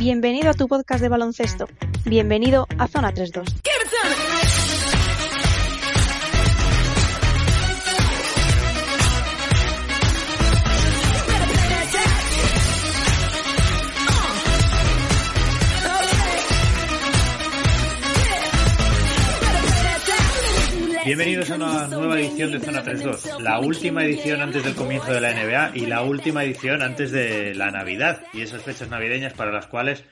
Bienvenido a tu podcast de baloncesto. Bienvenido a Zona 32. Bienvenidos a una nueva edición de Zona 32, la última edición antes del comienzo de la NBA y la última edición antes de la Navidad. Y esas fechas navideñas para las cuales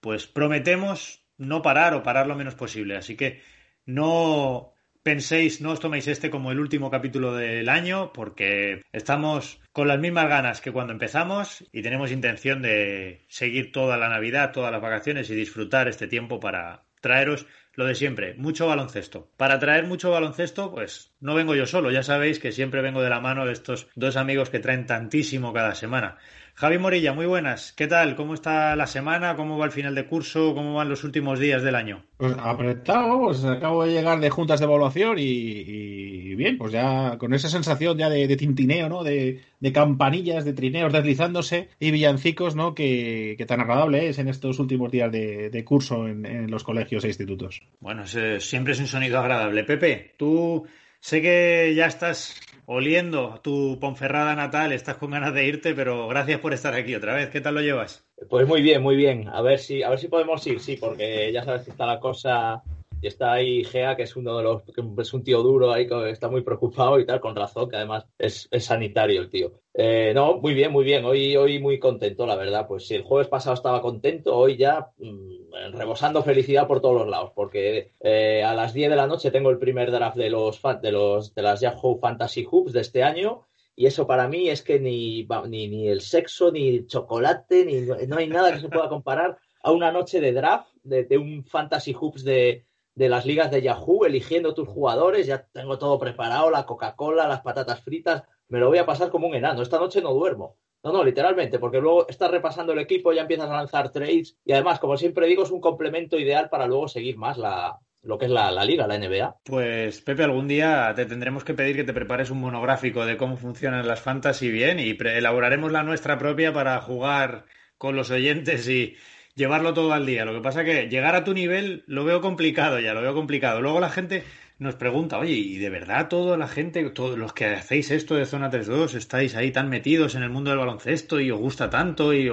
pues prometemos no parar o parar lo menos posible. Así que no penséis, no os toméis este como el último capítulo del año porque estamos con las mismas ganas que cuando empezamos y tenemos intención de seguir toda la Navidad, todas las vacaciones y disfrutar este tiempo para traeros lo de siempre, mucho baloncesto. Para traer mucho baloncesto, pues no vengo yo solo, ya sabéis que siempre vengo de la mano de estos dos amigos que traen tantísimo cada semana. Javi Morilla, muy buenas. ¿Qué tal? ¿Cómo está la semana? ¿Cómo va el final de curso? ¿Cómo van los últimos días del año? Pues apretado, pues acabo de llegar de juntas de evaluación y, bien, pues ya con esa sensación ya de, tintineo, ¿no? De, campanillas, de trineos deslizándose y villancicos, ¿no? Que, tan agradable es en estos últimos días de, curso en, los colegios e institutos. Bueno, siempre es un sonido agradable. Pepe, tú sé que ya estás oliendo tu Ponferrada natal, estás con ganas de irte, pero gracias por estar aquí otra vez. ¿Qué tal lo llevas? Pues muy bien, muy bien. A ver si, a ver si podemos ir, sí, porque ya sabes que está la cosa y está ahí Gea, que es uno de los, que es un tío duro ahí, que está muy preocupado y tal, con razón, que además es, sanitario el tío. Eh, no, muy bien, muy bien. Hoy, hoy muy contento, la verdad. Pues si el jueves pasado estaba contento, hoy ya mm, rebosando felicidad por todos los lados, porque eh, a las 10 de la noche tengo el primer draft de los de los de las Yahoo Fantasy Hoops de este año. Y eso para mí es que ni, ni, ni el sexo, ni el chocolate, ni no hay nada que se pueda comparar a una noche de draft de, de un Fantasy Hoops de, de las ligas de Yahoo, eligiendo tus jugadores, ya tengo todo preparado, la Coca-Cola, las patatas fritas, me lo voy a pasar como un enano. Esta noche no duermo. No, no, literalmente, porque luego estás repasando el equipo, ya empiezas a lanzar trades y además, como siempre digo, es un complemento ideal para luego seguir más la, lo que es la, liga, la NBA. Pues Pepe, algún día te tendremos que pedir que te prepares un monográfico de cómo funcionan las fantasy bien y elaboraremos la nuestra propia para jugar con los oyentes y, llevarlo todo al día. Lo que pasa que llegar a tu nivel lo veo complicado ya, lo veo complicado. Luego la gente nos pregunta, oye, ¿y de verdad toda la gente, todos los que hacéis esto de Zona 3-2, estáis ahí tan metidos en el mundo del baloncesto y os gusta tanto y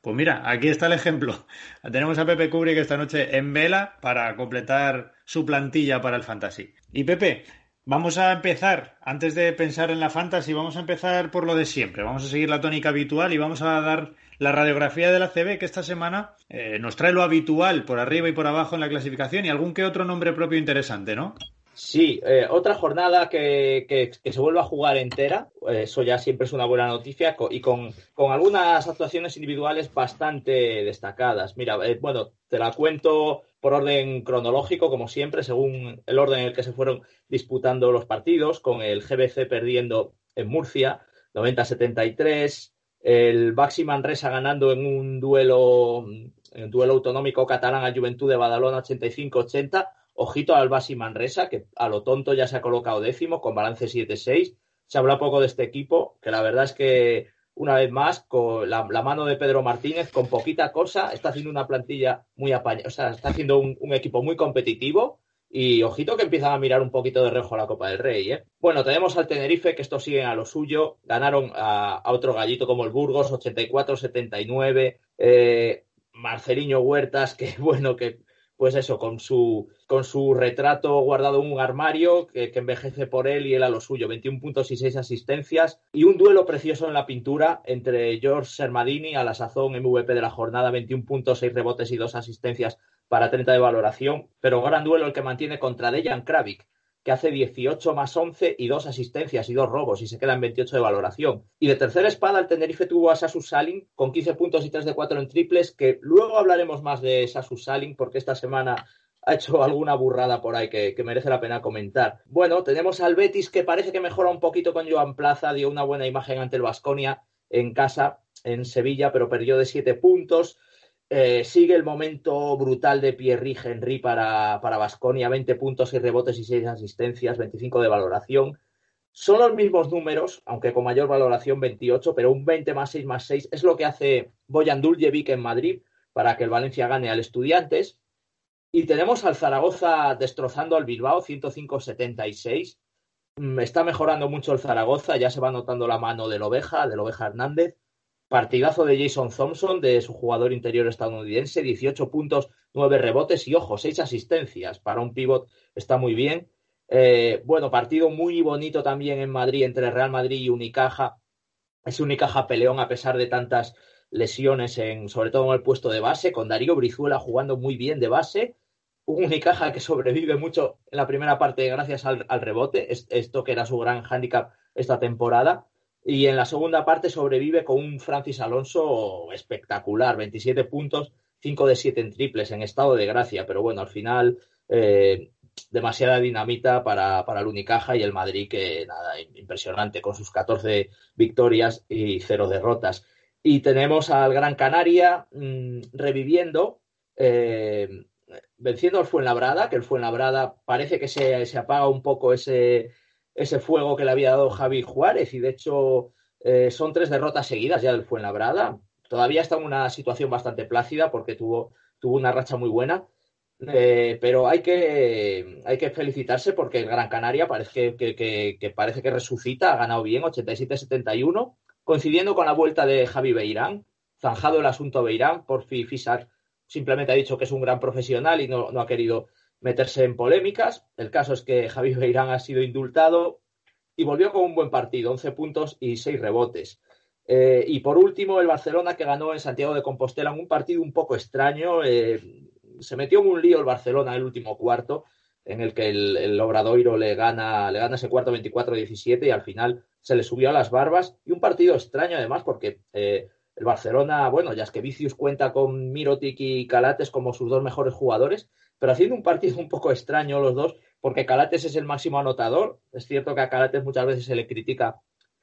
Pues mira, aquí está el ejemplo. Tenemos a Pepe que esta noche en vela para completar su plantilla para el Fantasy. Y Pepe, Vamos a empezar, antes de pensar en la fantasy, vamos a empezar por lo de siempre. Vamos a seguir la tónica habitual y vamos a dar la radiografía de la CB, que esta semana eh, nos trae lo habitual por arriba y por abajo en la clasificación y algún que otro nombre propio interesante, ¿no? Sí, eh, otra jornada que, que, se vuelva a jugar entera, eh, eso ya siempre es una buena noticia y con, con algunas actuaciones individuales bastante destacadas. Mira, bueno, te la cuento por orden cronológico, como siempre, según el orden en el que se fueron disputando los partidos, con el GBC perdiendo en Murcia, 90-73, el Baxi Manresa ganando en un duelo, en un duelo autonómico catalán a Juventud de Badalona 85-80. Ojito al Baxi Manresa, que a lo tonto ya se ha colocado décimo con balance 7-6. Se habla poco de este equipo, que la verdad es que una vez más, con la, mano de Pedro Martínez, con poquita cosa, está haciendo una plantilla muy apañada, o sea, está haciendo un, equipo muy competitivo y ojito que empiezan a mirar un poquito de rejo a la Copa del Rey. ¿eh? Bueno, tenemos al Tenerife, que estos siguen a lo suyo, ganaron a, otro gallito como el Burgos, 84-79, eh, Marceliño Huertas, que bueno, que pues eso, con su, con su retrato guardado en un armario que, envejece por él y él a lo suyo, 21 puntos y 6 asistencias, y un duelo precioso en la pintura entre George Sermadini, a la sazón MVP de la jornada, 21 puntos, 6 rebotes y 2 asistencias para 30 de valoración, pero gran duelo el que mantiene contra Dejan Kravik, que hace 18 más 11 y dos asistencias y dos robos y se queda en 28 de valoración. Y de tercera espada, el Tenerife tuvo a Sasu Salin con 15 puntos y 3 de 4 en triples, que luego hablaremos más de Sasu Salin porque esta semana ha hecho alguna burrada por ahí que, merece la pena comentar. Bueno, tenemos al Betis que parece que mejora un poquito con Joan Plaza, dio una buena imagen ante el Vasconia en casa, en Sevilla, pero perdió de 7 puntos. Eh, sigue el momento brutal de Pierre Henry para Basconia, 20 puntos y rebotes y 6 asistencias, 25 de valoración. Son los mismos números, aunque con mayor valoración 28, pero un 20 más 6 más 6 es lo que hace Boyan Duljevic en Madrid, para que el Valencia gane al Estudiantes. Y tenemos al Zaragoza destrozando al Bilbao 105-76. Mm, está mejorando mucho el Zaragoza, ya se va notando la mano del Oveja, del Oveja Hernández. Partidazo de Jason Thompson, de su jugador interior estadounidense, 18 puntos, 9 rebotes y, ojo, 6 asistencias. Para un pivot está muy bien. Eh, bueno, partido muy bonito también en Madrid entre Real Madrid y Unicaja. Es Unicaja peleón a pesar de tantas lesiones, en, sobre todo en el puesto de base, con Darío Brizuela jugando muy bien de base. Un Unicaja que sobrevive mucho en la primera parte gracias al, rebote, esto que era su gran hándicap esta temporada. Y en la segunda parte sobrevive con un Francis Alonso espectacular, 27 puntos, 5 de 7 en triples, en estado de gracia. Pero bueno, al final eh, demasiada dinamita para, para, el Unicaja y el Madrid, que nada, impresionante, con sus 14 victorias y 0 derrotas. Y tenemos al Gran Canaria mmm, reviviendo, eh, venciendo al Fuenlabrada, que el Fuenlabrada parece que se, se apaga un poco ese ese fuego que le había dado Javi Juárez. Y de hecho eh, son tres derrotas seguidas ya del Fuenlabrada. Todavía está en una situación bastante plácida porque tuvo, tuvo una racha muy buena, eh, pero hay que, hay que felicitarse porque Gran Canaria parece que, parece que resucita, ha ganado bien 87-71, coincidiendo con la vuelta de Javi Beirán, zanjado el asunto Beirán, por Fisar simplemente ha dicho que es un gran profesional y no, no ha querido meterse en polémicas. El caso es que Javi Beirán ha sido indultado y volvió con un buen partido, 11 puntos y 6 rebotes. Eh, y por último, el Barcelona que ganó en Santiago de Compostela en un partido un poco extraño. Eh, se metió en un lío el Barcelona en el último cuarto, en el que el, Obradoiro le gana, le gana ese cuarto 24-17 y al final se le subió a las barbas. Y un partido extraño además porque eh, el Barcelona, bueno, ya es que Vicius cuenta con Mirotic y Calates como sus dos mejores jugadores, pero haciendo un partido un poco extraño los dos, porque Calates es el máximo anotador. Es cierto que a Calates muchas veces se le critica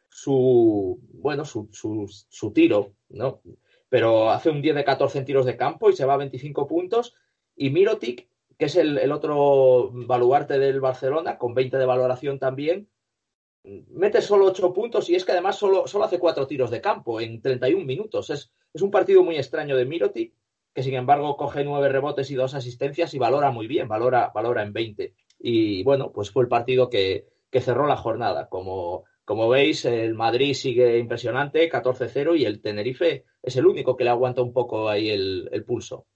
su, bueno, su, su, tiro, ¿no? Pero hace un 10 de 14 en tiros de campo y se va a 25 puntos. Y Mirotic, que es el, otro baluarte del Barcelona, con 20 de valoración también, mete solo 8 puntos y es que además solo, solo hace 4 tiros de campo en 31 minutos. Es, es un partido muy extraño de Mirotic que sin embargo coge nueve rebotes y dos asistencias y valora muy bien, valora, valora en 20. Y bueno, pues fue el partido que, cerró la jornada. Como, como veis, el Madrid sigue impresionante, 14-0, y el Tenerife es el único que le aguanta un poco ahí el, pulso.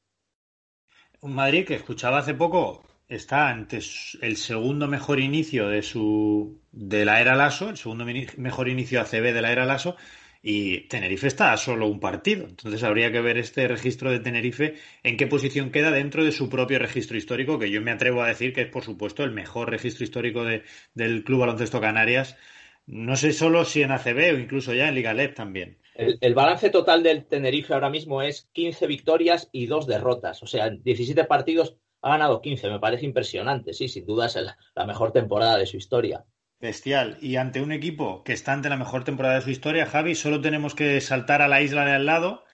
Un Madrid que escuchaba hace poco está ante el segundo mejor inicio de su de la era Lasso, el segundo mejor inicio ACB de la era Lasso, y Tenerife está a solo un partido. Entonces habría que ver este registro de Tenerife en qué posición queda dentro de su propio registro histórico, que yo me atrevo a decir que es, por supuesto, el mejor registro histórico del Club Baloncesto Canarias. No sé solo si en ACB o incluso ya en Liga LEP también. El, balance total del Tenerife ahora mismo es 15 victorias y 2 derrotas. O sea, en 17 partidos ha ganado 15. Me parece impresionante. Sí, sin duda es la mejor temporada de su historia. Bestial. Y ante un equipo que está ante la mejor temporada de su historia, Javi, solo tenemos que saltar a la isla de al lado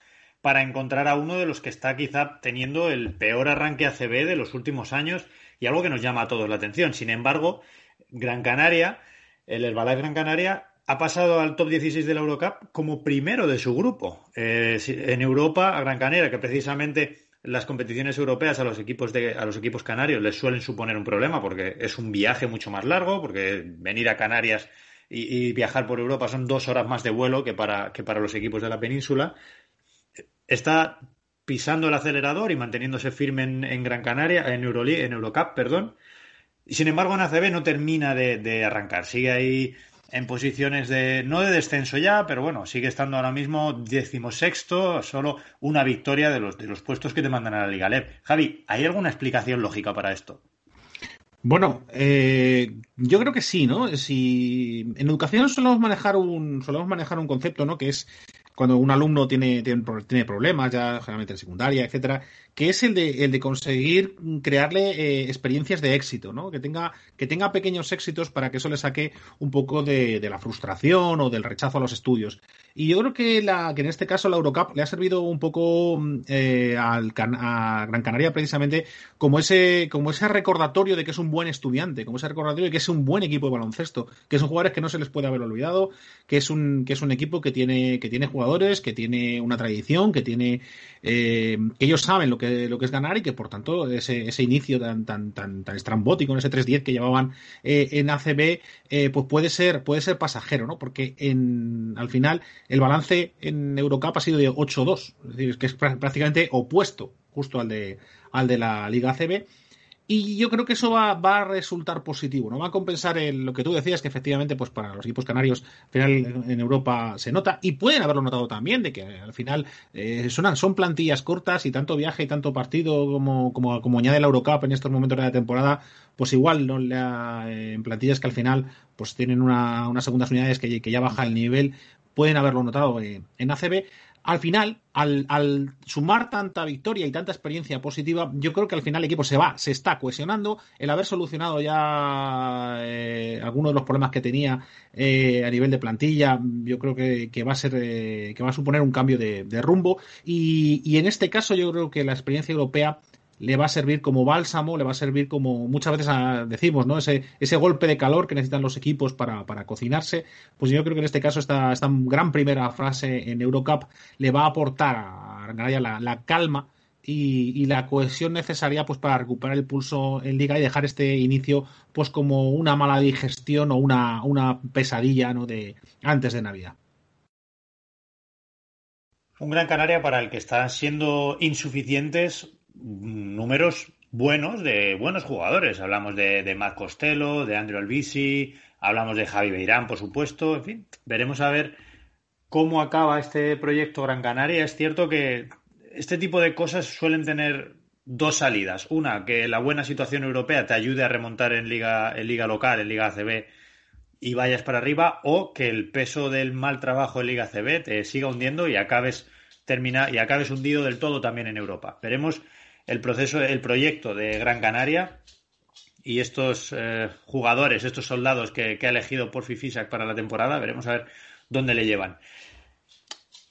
para encontrar a uno de los que está quizá teniendo el peor arranque ACB de los últimos años y algo que nos llama a todos la atención. Sin embargo, Gran Canaria, el Herbalife Gran Canaria, ha pasado al top 16 de la Eurocup como primero de su grupo. Eh, en Europa, a Gran Canaria, que precisamente las competiciones europeas a los equipos de, a los equipos canarios les suelen suponer un problema porque es un viaje mucho más largo, porque venir a Canarias y, viajar por Europa son dos horas más de vuelo que para, que para los equipos de la península. Está pisando el acelerador y manteniéndose firme en, Gran Canaria, en, en Eurocup, perdón. Y sin embargo, en ACB no termina de, de arrancar. Sigue ahí en posiciones de, no de descenso ya, pero bueno, sigue estando ahora mismo decimosexto, solo una victoria de los, de los puestos que te mandan a la Liga LEP. Javi, ¿hay alguna explicación lógica para esto? Bueno, eh, yo creo que sí, ¿no? Si en educación solemos manejar un solemos manejar un concepto, ¿no? Que es cuando un alumno tiene, tiene, problemas, ya generalmente en secundaria, etcétera, que es el de, el de conseguir crearle eh, experiencias de éxito, ¿no? Que tenga, que tenga pequeños éxitos para que eso le saque un poco de, de, la frustración o del rechazo a los estudios. Y yo creo que, la, que en este caso la Eurocup le ha servido un poco mm, eh, al, a Gran Canaria precisamente como ese, como ese recordatorio de que es un buen estudiante, como ese recordatorio de que es un buen equipo de baloncesto, que son jugadores que no se les puede haber olvidado, que es un, que es un equipo que tiene, que tiene jugadores, que tiene una tradición, que tiene eh, que ellos saben lo que, lo que es ganar y que por tanto ese, ese inicio tan, tan, tan, tan estrambótico en ese 3-10 que llevaban eh, en ACB, eh, pues puede ser, puede ser pasajero, ¿no? Porque en, al final el balance en Eurocup ha sido de 8-2, es decir, que es prácticamente opuesto justo al de, al de la Liga ACB. Y yo creo que eso va, a resultar positivo, ¿no? Va a compensar el, lo que tú decías, que efectivamente, pues para los equipos canarios, al final en Europa se nota, y pueden haberlo notado también, de que al final eh, son, son plantillas cortas y tanto viaje y tanto partido como, como, añade la Eurocup en estos momentos de la temporada, pues igual no le eh, en plantillas que al final pues tienen una, unas segundas unidades que, que ya baja el nivel, pueden haberlo notado eh, en ACB al final, al, sumar tanta victoria y tanta experiencia positiva, yo creo que al final el equipo se va, se está cohesionando. El haber solucionado ya eh, algunos de los problemas que tenía eh, a nivel de plantilla, yo creo que, va a ser eh, que va a suponer un cambio de, rumbo. Y, y, en este caso, yo creo que la experiencia europea le va a servir como bálsamo, le va a servir como muchas veces decimos, ¿no? Ese, ese golpe de calor que necesitan los equipos para, para cocinarse. Pues yo creo que en este caso esta, esta gran primera frase en Eurocup le va a aportar a la calma y, la cohesión necesaria pues para recuperar el pulso en liga y dejar este inicio pues como una mala digestión o una, una pesadilla ¿no? de antes de Navidad. Un Gran Canaria para el que están siendo insuficientes números buenos de buenos jugadores. Hablamos de, de Matt Costello, de Andrew Albisi, hablamos de Javi Beirán, por supuesto. En fin, veremos a ver cómo acaba este proyecto Gran Canaria. Es cierto que este tipo de cosas suelen tener dos salidas. Una, que la buena situación europea te ayude a remontar en liga, en liga local, en liga ACB, y vayas para arriba, o que el peso del mal trabajo en liga ACB te siga hundiendo y acabes termina, y acabes hundido del todo también en Europa. Veremos el proceso, el proyecto de Gran Canaria y estos eh, jugadores, estos soldados que, ha elegido Porfi Fisak para la temporada, veremos a ver dónde le llevan.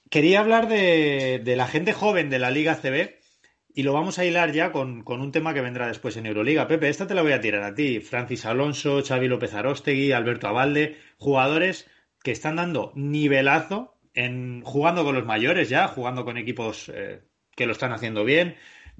Quería hablar de, la gente joven de la Liga CB y lo vamos a hilar ya con, un tema que vendrá después en Euroliga. Pepe, esta te la voy a tirar a ti. Francis Alonso, Xavi López Arostegui, Alberto Abalde, jugadores que están dando nivelazo en jugando con los mayores ya, jugando con equipos eh, que lo están haciendo bien,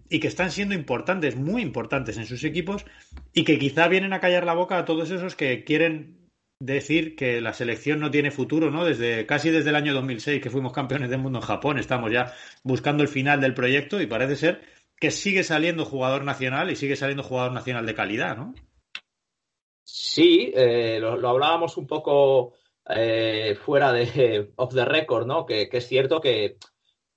y que están siendo importantes, muy importantes en sus equipos y que quizá vienen a callar la boca a todos esos que quieren decir que la selección no tiene futuro, ¿no? Desde casi desde el año 2006 que fuimos campeones del mundo en Japón, estamos ya buscando el final del proyecto y parece ser que sigue saliendo jugador nacional y sigue saliendo jugador nacional de calidad, ¿no? Sí, eh, lo, hablábamos un poco eh, fuera de off the record, ¿no? que es cierto que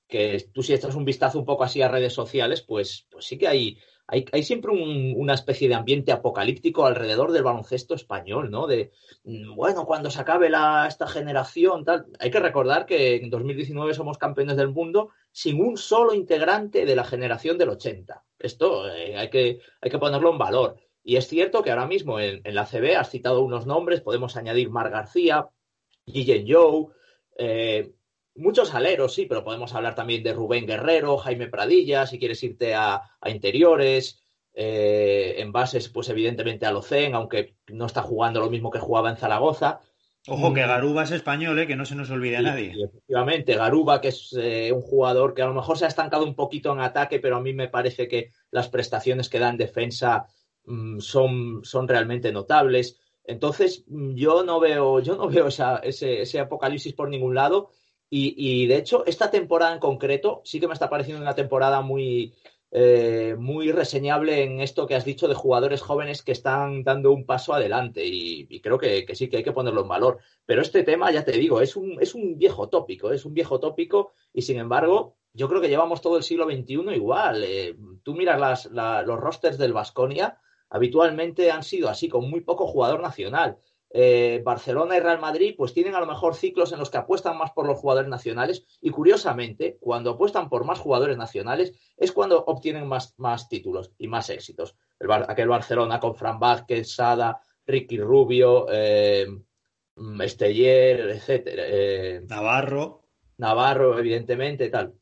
que tú si echas un vistazo un poco así a redes sociales, pues, pues sí que hay, hay, hay siempre una especie de ambiente apocalíptico alrededor del baloncesto español, ¿no? De, mm, bueno, cuando se acabe la, esta generación, tal. Hay que recordar que en 2019 somos campeones del mundo sin un solo integrante de la generación del 80. Esto eh, hay, que, hay que ponerlo en valor. Y es cierto que ahora mismo en, la CB has citado unos nombres, podemos añadir Mar García, Guillén Joe, eh, Muchos aleros, sí, pero podemos hablar también de Rubén Guerrero, Jaime Pradilla, si quieres irte a, interiores, eh, en bases, pues evidentemente a Locen, aunque no está jugando lo mismo que jugaba en Zaragoza. Ojo, que mm. Garuba es español, ¿eh? que no se nos olvide a nadie. efectivamente, Garuba, que es eh, un jugador que a lo mejor se ha estancado un poquito en ataque, pero a mí me parece que las prestaciones que da en defensa mm, son, son realmente notables. Entonces, mm, yo no veo, yo no veo ese, ese apocalipsis por ningún lado. Y, de hecho, esta temporada en concreto sí que me está pareciendo una temporada muy, eh, muy reseñable en esto que has dicho de jugadores jóvenes que están dando un paso adelante y, creo que, sí que hay que ponerlo en valor. Pero este tema, ya te digo, es un, es un viejo tópico, es un viejo tópico y sin embargo yo creo que llevamos todo el siglo XXI igual. Eh, tú miras los rosters del Vasconia, habitualmente han sido así, con muy poco jugador nacional. Eh, Barcelona y Real Madrid pues tienen a lo mejor ciclos en los que apuestan más por los jugadores nacionales y curiosamente cuando apuestan por más jugadores nacionales es cuando obtienen más, más títulos y más éxitos. El aquel Barcelona con Fran Vázquez, Sada, Ricky Rubio, eh, mm, Esteller, etcétera. Eh, Navarro. Navarro, evidentemente, tal.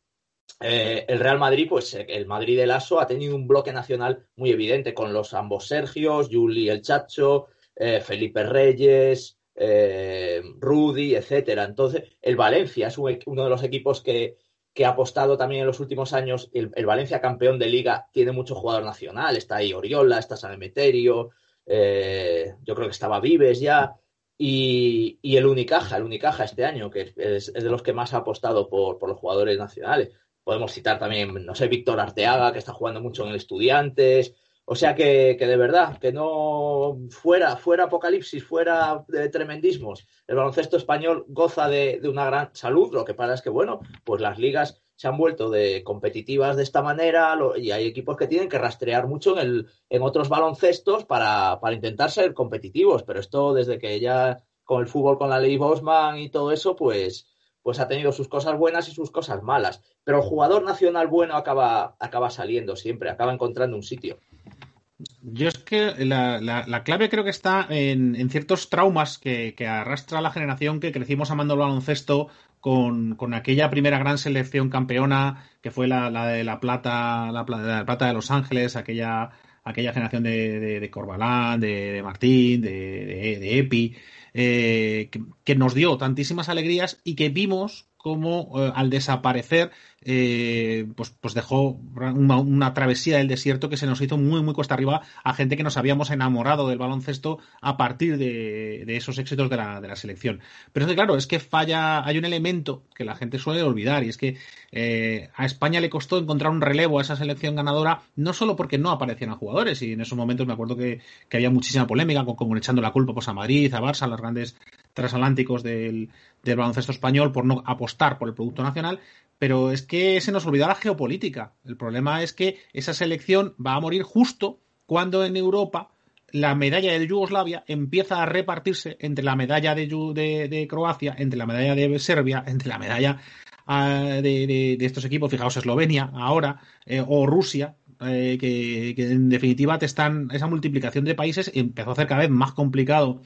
Eh, el Real Madrid, pues el Madrid del ASO ha tenido un bloque nacional muy evidente con los ambos Sergios, Juli el Chacho, Felipe Reyes, Rudy, etcétera. Entonces, el Valencia es uno de los equipos que, que ha apostado también en los últimos años. El, Valencia, campeón de liga, tiene mucho jugador nacional. Está ahí Oriola, está San Emeterio, eh, yo creo que estaba Vives ya. Y, el Unicaja, el Unicaja este año, que es, de los que más ha apostado por, por, los jugadores nacionales. Podemos citar también, no sé, Víctor Arteaga, que está jugando mucho en el Estudiantes. O sea que, de verdad, que no fuera, fuera apocalipsis, fuera de tremendismos. El baloncesto español goza de, una gran salud. Lo que pasa es que, bueno, pues las ligas se han vuelto de competitivas de esta manera y hay equipos que tienen que rastrear mucho en, el, en otros baloncestos para, para intentar ser competitivos. Pero esto, desde que ya con el fútbol, con la ley Bosman y todo eso, pues, pues ha tenido sus cosas buenas y sus cosas malas. Pero el jugador nacional bueno acaba, acaba saliendo siempre, acaba encontrando un sitio. Yo es que la, clave creo que está en, ciertos traumas que, arrastra la generación que crecimos amando el baloncesto con, aquella primera gran selección campeona que fue la, de la plata, la, plata de Los Ángeles, aquella, aquella generación de, de, Corbalán, de, Martín, de, Epi, eh, que, nos dio tantísimas alegrías y que vimos como eh, al desaparecer eh, pues, pues dejó una, travesía del desierto que se nos hizo muy, muy cuesta arriba a gente que nos habíamos enamorado del baloncesto a partir de, esos éxitos de la, de la, selección. Pero que, claro, es que falla, hay un elemento que la gente suele olvidar y es que eh, a España le costó encontrar un relevo a esa selección ganadora, no solo porque no aparecían jugadores, y en esos momentos me acuerdo que, había muchísima polémica, como echando la culpa pues, a Madrid, a Barça, a los grandes transatlánticos del, del baloncesto español por no apostar por el producto nacional, pero es que se nos olvidó la geopolítica. El problema es que esa selección va a morir justo cuando en Europa la medalla de Yugoslavia empieza a repartirse entre la medalla de, Croacia, entre la medalla de Serbia, entre la medalla ah, de, estos equipos, fijaos, Eslovenia ahora, eh, o Rusia, eh, que, que, en definitiva te están, esa multiplicación de países empezó a ser cada vez más complicado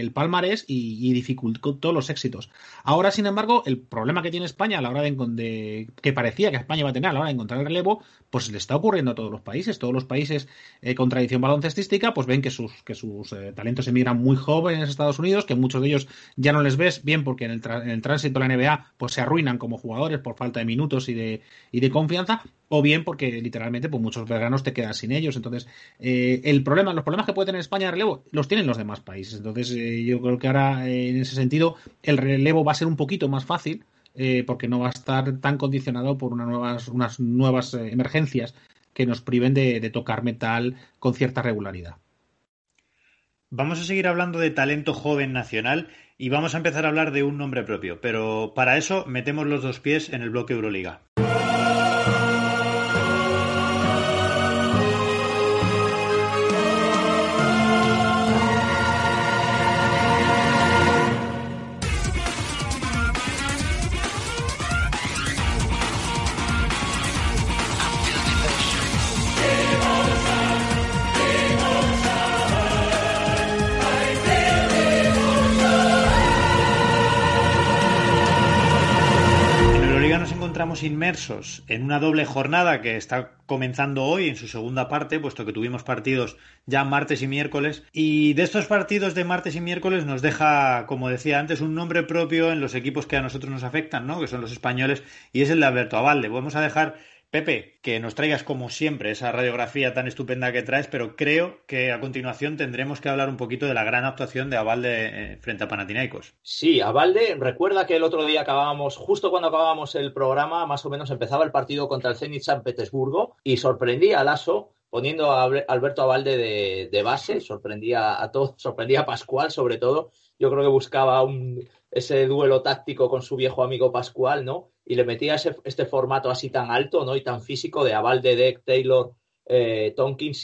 el palmarés y, dificultó los éxitos. Ahora, sin embargo, el problema que tiene España a la hora de, que parecía que España iba a tener a la hora de encontrar el relevo, pues le está ocurriendo a todos los países. Todos los países eh, con tradición baloncestística, pues ven que sus, que sus eh, talentos emigran muy jóvenes a Estados Unidos, que muchos de ellos ya no les ves bien porque en el, en el tránsito de la NBA pues se arruinan como jugadores por falta de minutos y de, y de confianza, o bien porque literalmente pues muchos veranos te quedas sin ellos. Entonces, eh, el problema, los problemas que puede tener España de relevo los tienen los demás países. Entonces, eh, yo creo que ahora eh, en ese sentido el relevo va a ser un poquito más fácil porque no va a estar tan condicionado por unas nuevas, unas nuevas emergencias que nos priven de, de tocar metal con cierta regularidad. Vamos a seguir hablando de talento joven nacional y vamos a empezar a hablar de un nombre propio, pero para eso metemos los dos pies en el bloque Euroliga. Inmersos en una doble jornada que está comenzando hoy en su segunda parte, puesto que tuvimos partidos ya martes y miércoles. Y de estos partidos de martes y miércoles nos deja, como decía antes, un nombre propio en los equipos que a nosotros nos afectan, ¿no? Que son los españoles, y es el de Alberto Avalde. Vamos a dejar Pepe, que nos traigas como siempre esa radiografía tan estupenda que traes, pero creo que a continuación tendremos que hablar un poquito de la gran actuación de Avalde eh, frente a Panathinaikos. Sí, Avalde, recuerda que el otro día acabábamos, justo cuando acabábamos el programa, más o menos empezaba el partido contra el Zenit San Petersburgo y sorprendía a Lasso poniendo a Alberto Avalde de, de base, sorprendía a todos, sorprendía a Pascual sobre todo. Yo creo que buscaba un, ese duelo táctico con su viejo amigo Pascual, ¿no? Y le metía ese, este formato así tan alto, ¿no? Y tan físico de Aval, de Deck, Taylor eh,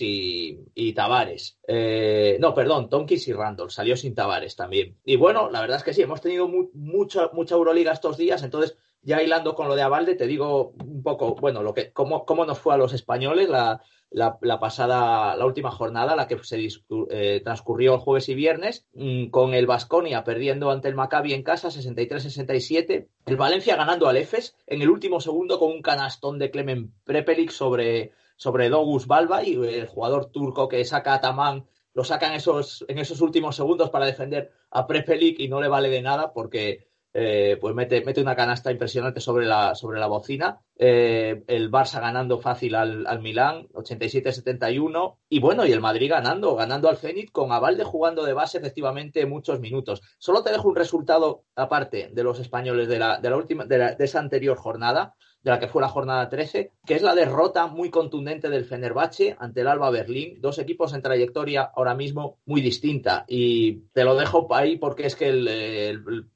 y, y Tavares. Eh, no, perdón, Tonkins y Randall, salió sin Tavares también. Y bueno, la verdad es que sí, hemos tenido mucha, mucha Euroliga estos días, entonces ya hilando con lo de Avalde, te digo un poco, bueno, lo que, cómo, cómo nos fue a los españoles la, la, pasada, la última jornada, la que se eh, transcurrió el jueves y viernes, mm, con el Vasconia perdiendo ante el Maccabi en casa 63-67, el Valencia ganando al EFES en el último segundo con un canastón de Clemen Prepelic sobre, sobre Dogus Balba y el jugador turco que saca a Tamán lo saca en esos, en esos últimos segundos para defender a Prepelic y no le vale de nada porque eh, pues mete, mete, una canasta impresionante sobre la, sobre la bocina. Eh, el Barça ganando fácil al, al Milán, 87-71. Y bueno, y el Madrid ganando, ganando al Zenit con Avalde jugando de base efectivamente muchos minutos. Solo te dejo un resultado aparte de los españoles de, la, de, la última, de esa anterior jornada de la que fue la jornada 13, que es la derrota muy contundente del Fenerbahce ante el Alba Berlín, dos equipos en trayectoria ahora mismo muy distinta. Y te lo dejo ahí porque es que el,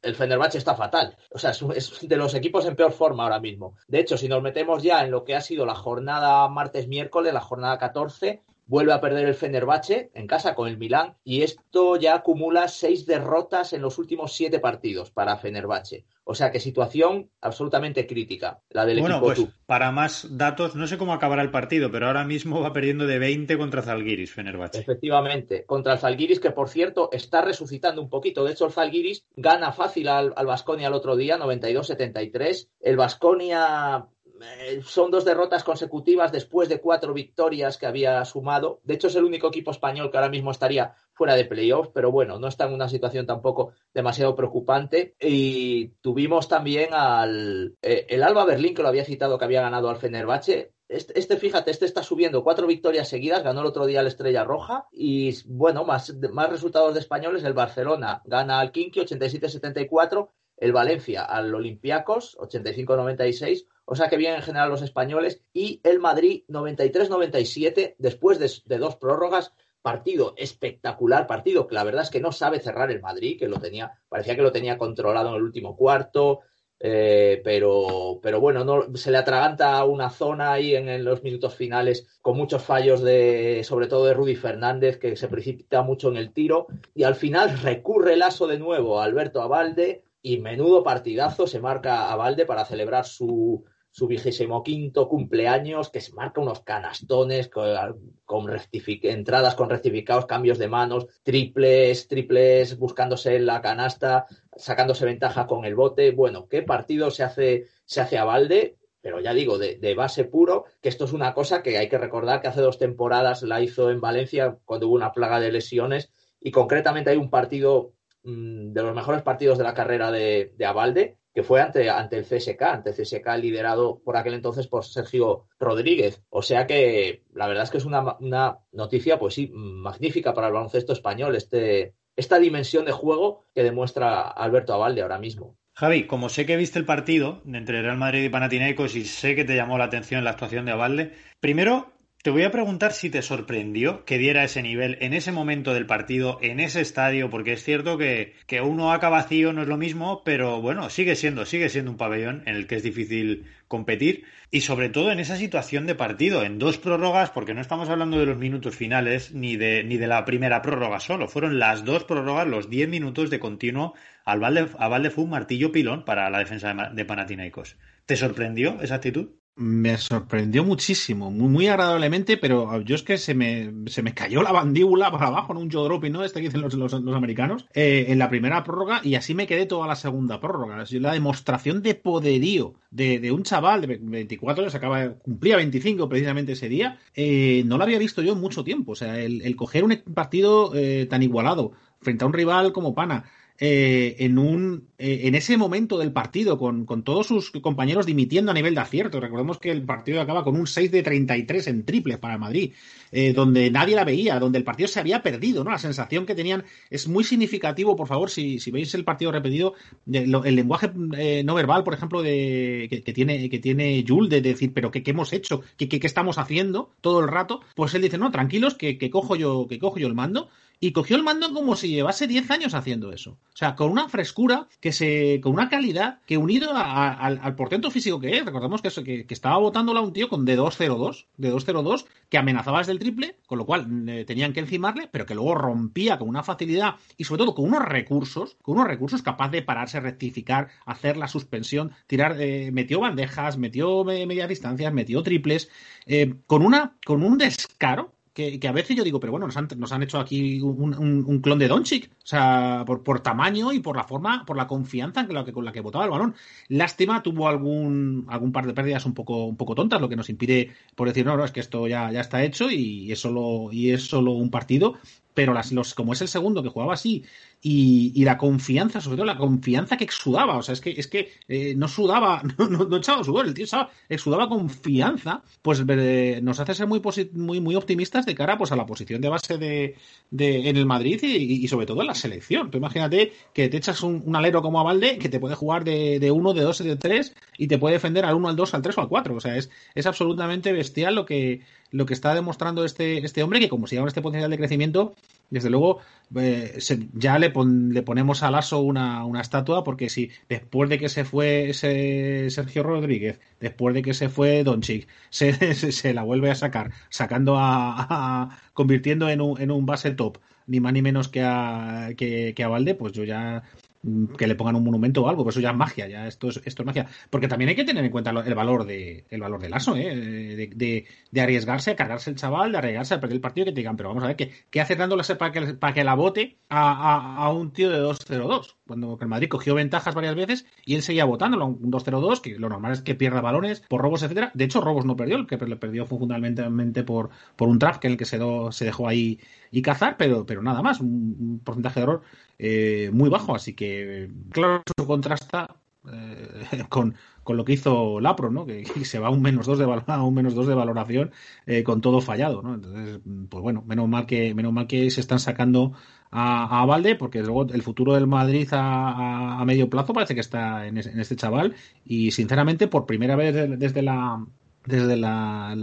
el, Fenerbahce está fatal. O sea, es, de los equipos en peor forma ahora mismo. De hecho, si nos metemos ya en lo que ha sido la jornada martes-miércoles, la jornada 14, vuelve a perder el Fenerbahce en casa con el Milán y esto ya acumula seis derrotas en los últimos siete partidos para Fenerbahce. O sea que situación absolutamente crítica la del bueno, equipo pues, Para más datos, no sé cómo acabará el partido, pero ahora mismo va perdiendo de 20 contra Zalgiris, Fenerbahce. Efectivamente, contra el Zalgiris que por cierto está resucitando un poquito. De hecho, el Zalgiris gana fácil al, al Basconia el otro día, 92-73. El Basconia eh, son dos derrotas consecutivas después de cuatro victorias que había sumado. De hecho, es el único equipo español que ahora mismo estaría fuera de playoffs, pero bueno, no está en una situación tampoco demasiado preocupante. Y tuvimos también al eh, el Alba Berlín, que lo había citado, que había ganado al Fenerbahce. Este, este, fíjate, este está subiendo cuatro victorias seguidas, ganó el otro día la Estrella Roja y, bueno, más, más resultados de españoles, el Barcelona gana al Kinky 87-74, el Valencia al Olympiacos 85-96, o sea que bien en general los españoles, y el Madrid 93-97, después de, dos prórrogas, partido espectacular, partido que la verdad es que no sabe cerrar el Madrid, que lo tenía, parecía que lo tenía controlado en el último cuarto, eh, pero, pero bueno, no, se le atraganta una zona ahí en, los minutos finales con muchos fallos de, sobre todo de Rudy Fernández, que se precipita mucho en el tiro, y al final recurre el aso de nuevo a Alberto Abalde, y menudo partidazo se marca Abalde para celebrar su, su vigésimo quinto cumpleaños, que se marca unos canastones con, entradas con rectificados, cambios de manos, triples, triples, buscándose la canasta, sacándose ventaja con el bote. Bueno, qué partido se hace, se hace a balde, pero ya digo, de, base puro, que esto es una cosa que hay que recordar que hace dos temporadas la hizo en Valencia cuando hubo una plaga de lesiones y concretamente hay un partido mm, de los mejores partidos de la carrera de, de Abalde, que fue ante, ante el CSK, ante el CSK liderado por aquel entonces por Sergio Rodríguez. O sea que la verdad es que es una, una noticia, pues sí, magnífica para el baloncesto español, este, esta dimensión de juego que demuestra Alberto Avalde ahora mismo. Javi, como sé que viste el partido entre Real Madrid y Panathinaikos y sé que te llamó la atención la actuación de Avalde, primero te voy a preguntar si te sorprendió que diera ese nivel en ese momento del partido, en ese estadio, porque es cierto que, que uno acá vacío no es lo mismo, pero bueno, sigue siendo, sigue siendo un pabellón en el que es difícil competir y sobre todo en esa situación de partido, en dos prórrogas, porque no estamos hablando de los minutos finales ni de, ni de la primera prórroga solo, fueron las dos prórrogas, los diez minutos de continuo al a Valde fue un martillo pilón para la defensa de, de Panathinaikos. ¿Te sorprendió esa actitud? Me sorprendió muchísimo, muy, muy, agradablemente, pero yo es que se me, se me cayó la mandíbula para abajo en un jaw dropping, ¿no? Este que dicen los, los, americanos, eh, en la primera prórroga y así me quedé toda la segunda prórroga. La demostración de poderío de, de un chaval de 24 años, acaba, cumplía 25 precisamente ese día, eh, no lo había visto yo en mucho tiempo. O sea, el, el coger un partido eh, tan igualado frente a un rival como Pana, eh, en, un, eh, en ese momento del partido, con, con, todos sus compañeros dimitiendo a nivel de acierto. Recordemos que el partido acaba con un 6 de 33 en triple para Madrid, eh, donde nadie la veía, donde el partido se había perdido, ¿no? La sensación que tenían es muy significativo, por favor, si, si veis el partido repetido, el lenguaje no verbal, por ejemplo, de, que, tiene, que tiene Jules, de decir, pero ¿qué, qué hemos hecho? ¿Qué, ¿Qué, ¿Qué, estamos haciendo todo el rato? Pues él dice, no, tranquilos, que, que, cojo yo, que cojo yo el mando y cogió el mando como si llevase 10 años haciendo eso. O sea, con una frescura, que se, con una calidad, que unido al, portento físico que es, recordemos que, que, estaba votándola un tío con de 2-0-2, de 2-0-2, que amenazaba desde el triple, con lo cual eh, tenían que encimarle, pero que luego rompía con una facilidad y sobre todo con unos recursos, con unos recursos capaz de pararse, rectificar, hacer la suspensión, tirar, eh, metió bandejas, metió media distancias, metió triples, eh, con una, con un descaro que, a veces yo digo, pero bueno, nos han, hecho aquí un, clon de Doncic, o sea, por, tamaño y por la forma, por la confianza que, con la que botaba el balón. Lástima, tuvo algún, algún par de pérdidas un poco, un poco tontas, lo que nos impide por decir, no, no, es que esto ya, ya está hecho y es solo, y es solo un partido, pero las, los, como es el segundo que jugaba así y, la confianza, sobre todo la confianza que exudaba, o sea, es que, es que eh, no sudaba, no, no, echaba sudor, el tío exudaba confianza, pues eh, nos hace ser muy, muy, muy optimistas de cara pues, a la posición de base de, de en el Madrid y, sobre todo en la selección. Tú imagínate que te echas un, alero como a Valde que te puede jugar de, de uno, de dos, de tres y te puede defender al uno, al dos, al tres o al cuatro. O sea, es, es absolutamente bestial lo que, lo que está demostrando este, este hombre, que como se llama este potencial de crecimiento, desde luego eh, ya le, le, ponemos al aso una, una, estatua, porque si después de que se fue ese Sergio Rodríguez, después de que se fue Donchik, se, se, la vuelve a sacar, sacando a, convirtiendo en un, en un base top, ni más ni menos que a, que, que a Valde, pues yo ya que le pongan un monumento o algo, pero eso ya es magia, ya esto es, esto es magia. Porque también hay que tener en cuenta el valor de el valor del aso, ¿eh? de, de, arriesgarse a cargarse el chaval, de arriesgarse a perder el partido que te digan, pero vamos a ver, ¿qué, qué hace dándole para que, para que la vote a, a, un tío de 2-0-2? Cuando el Madrid cogió ventajas varias veces y él seguía votándolo, un 2-0-2, que lo normal es que pierda balones por robos, etcétera. De hecho, robos no perdió, el que le perdió fue fundamentalmente por, por un trap, que es el que se, se dejó ahí y cazar, pero, pero nada más, un porcentaje de error eh, muy bajo. Así que, claro, eso contrasta eh, con, con, lo que hizo Lapro, ¿no? Que, se va a un menos dos de, a un menos dos de valoración eh, con todo fallado, ¿no? Entonces, pues bueno, menos mal que, menos mal que se están sacando a, a Valde, porque luego el futuro del Madrid a, a, medio plazo parece que está en, en, este chaval. Y sinceramente, por primera vez desde la desde la,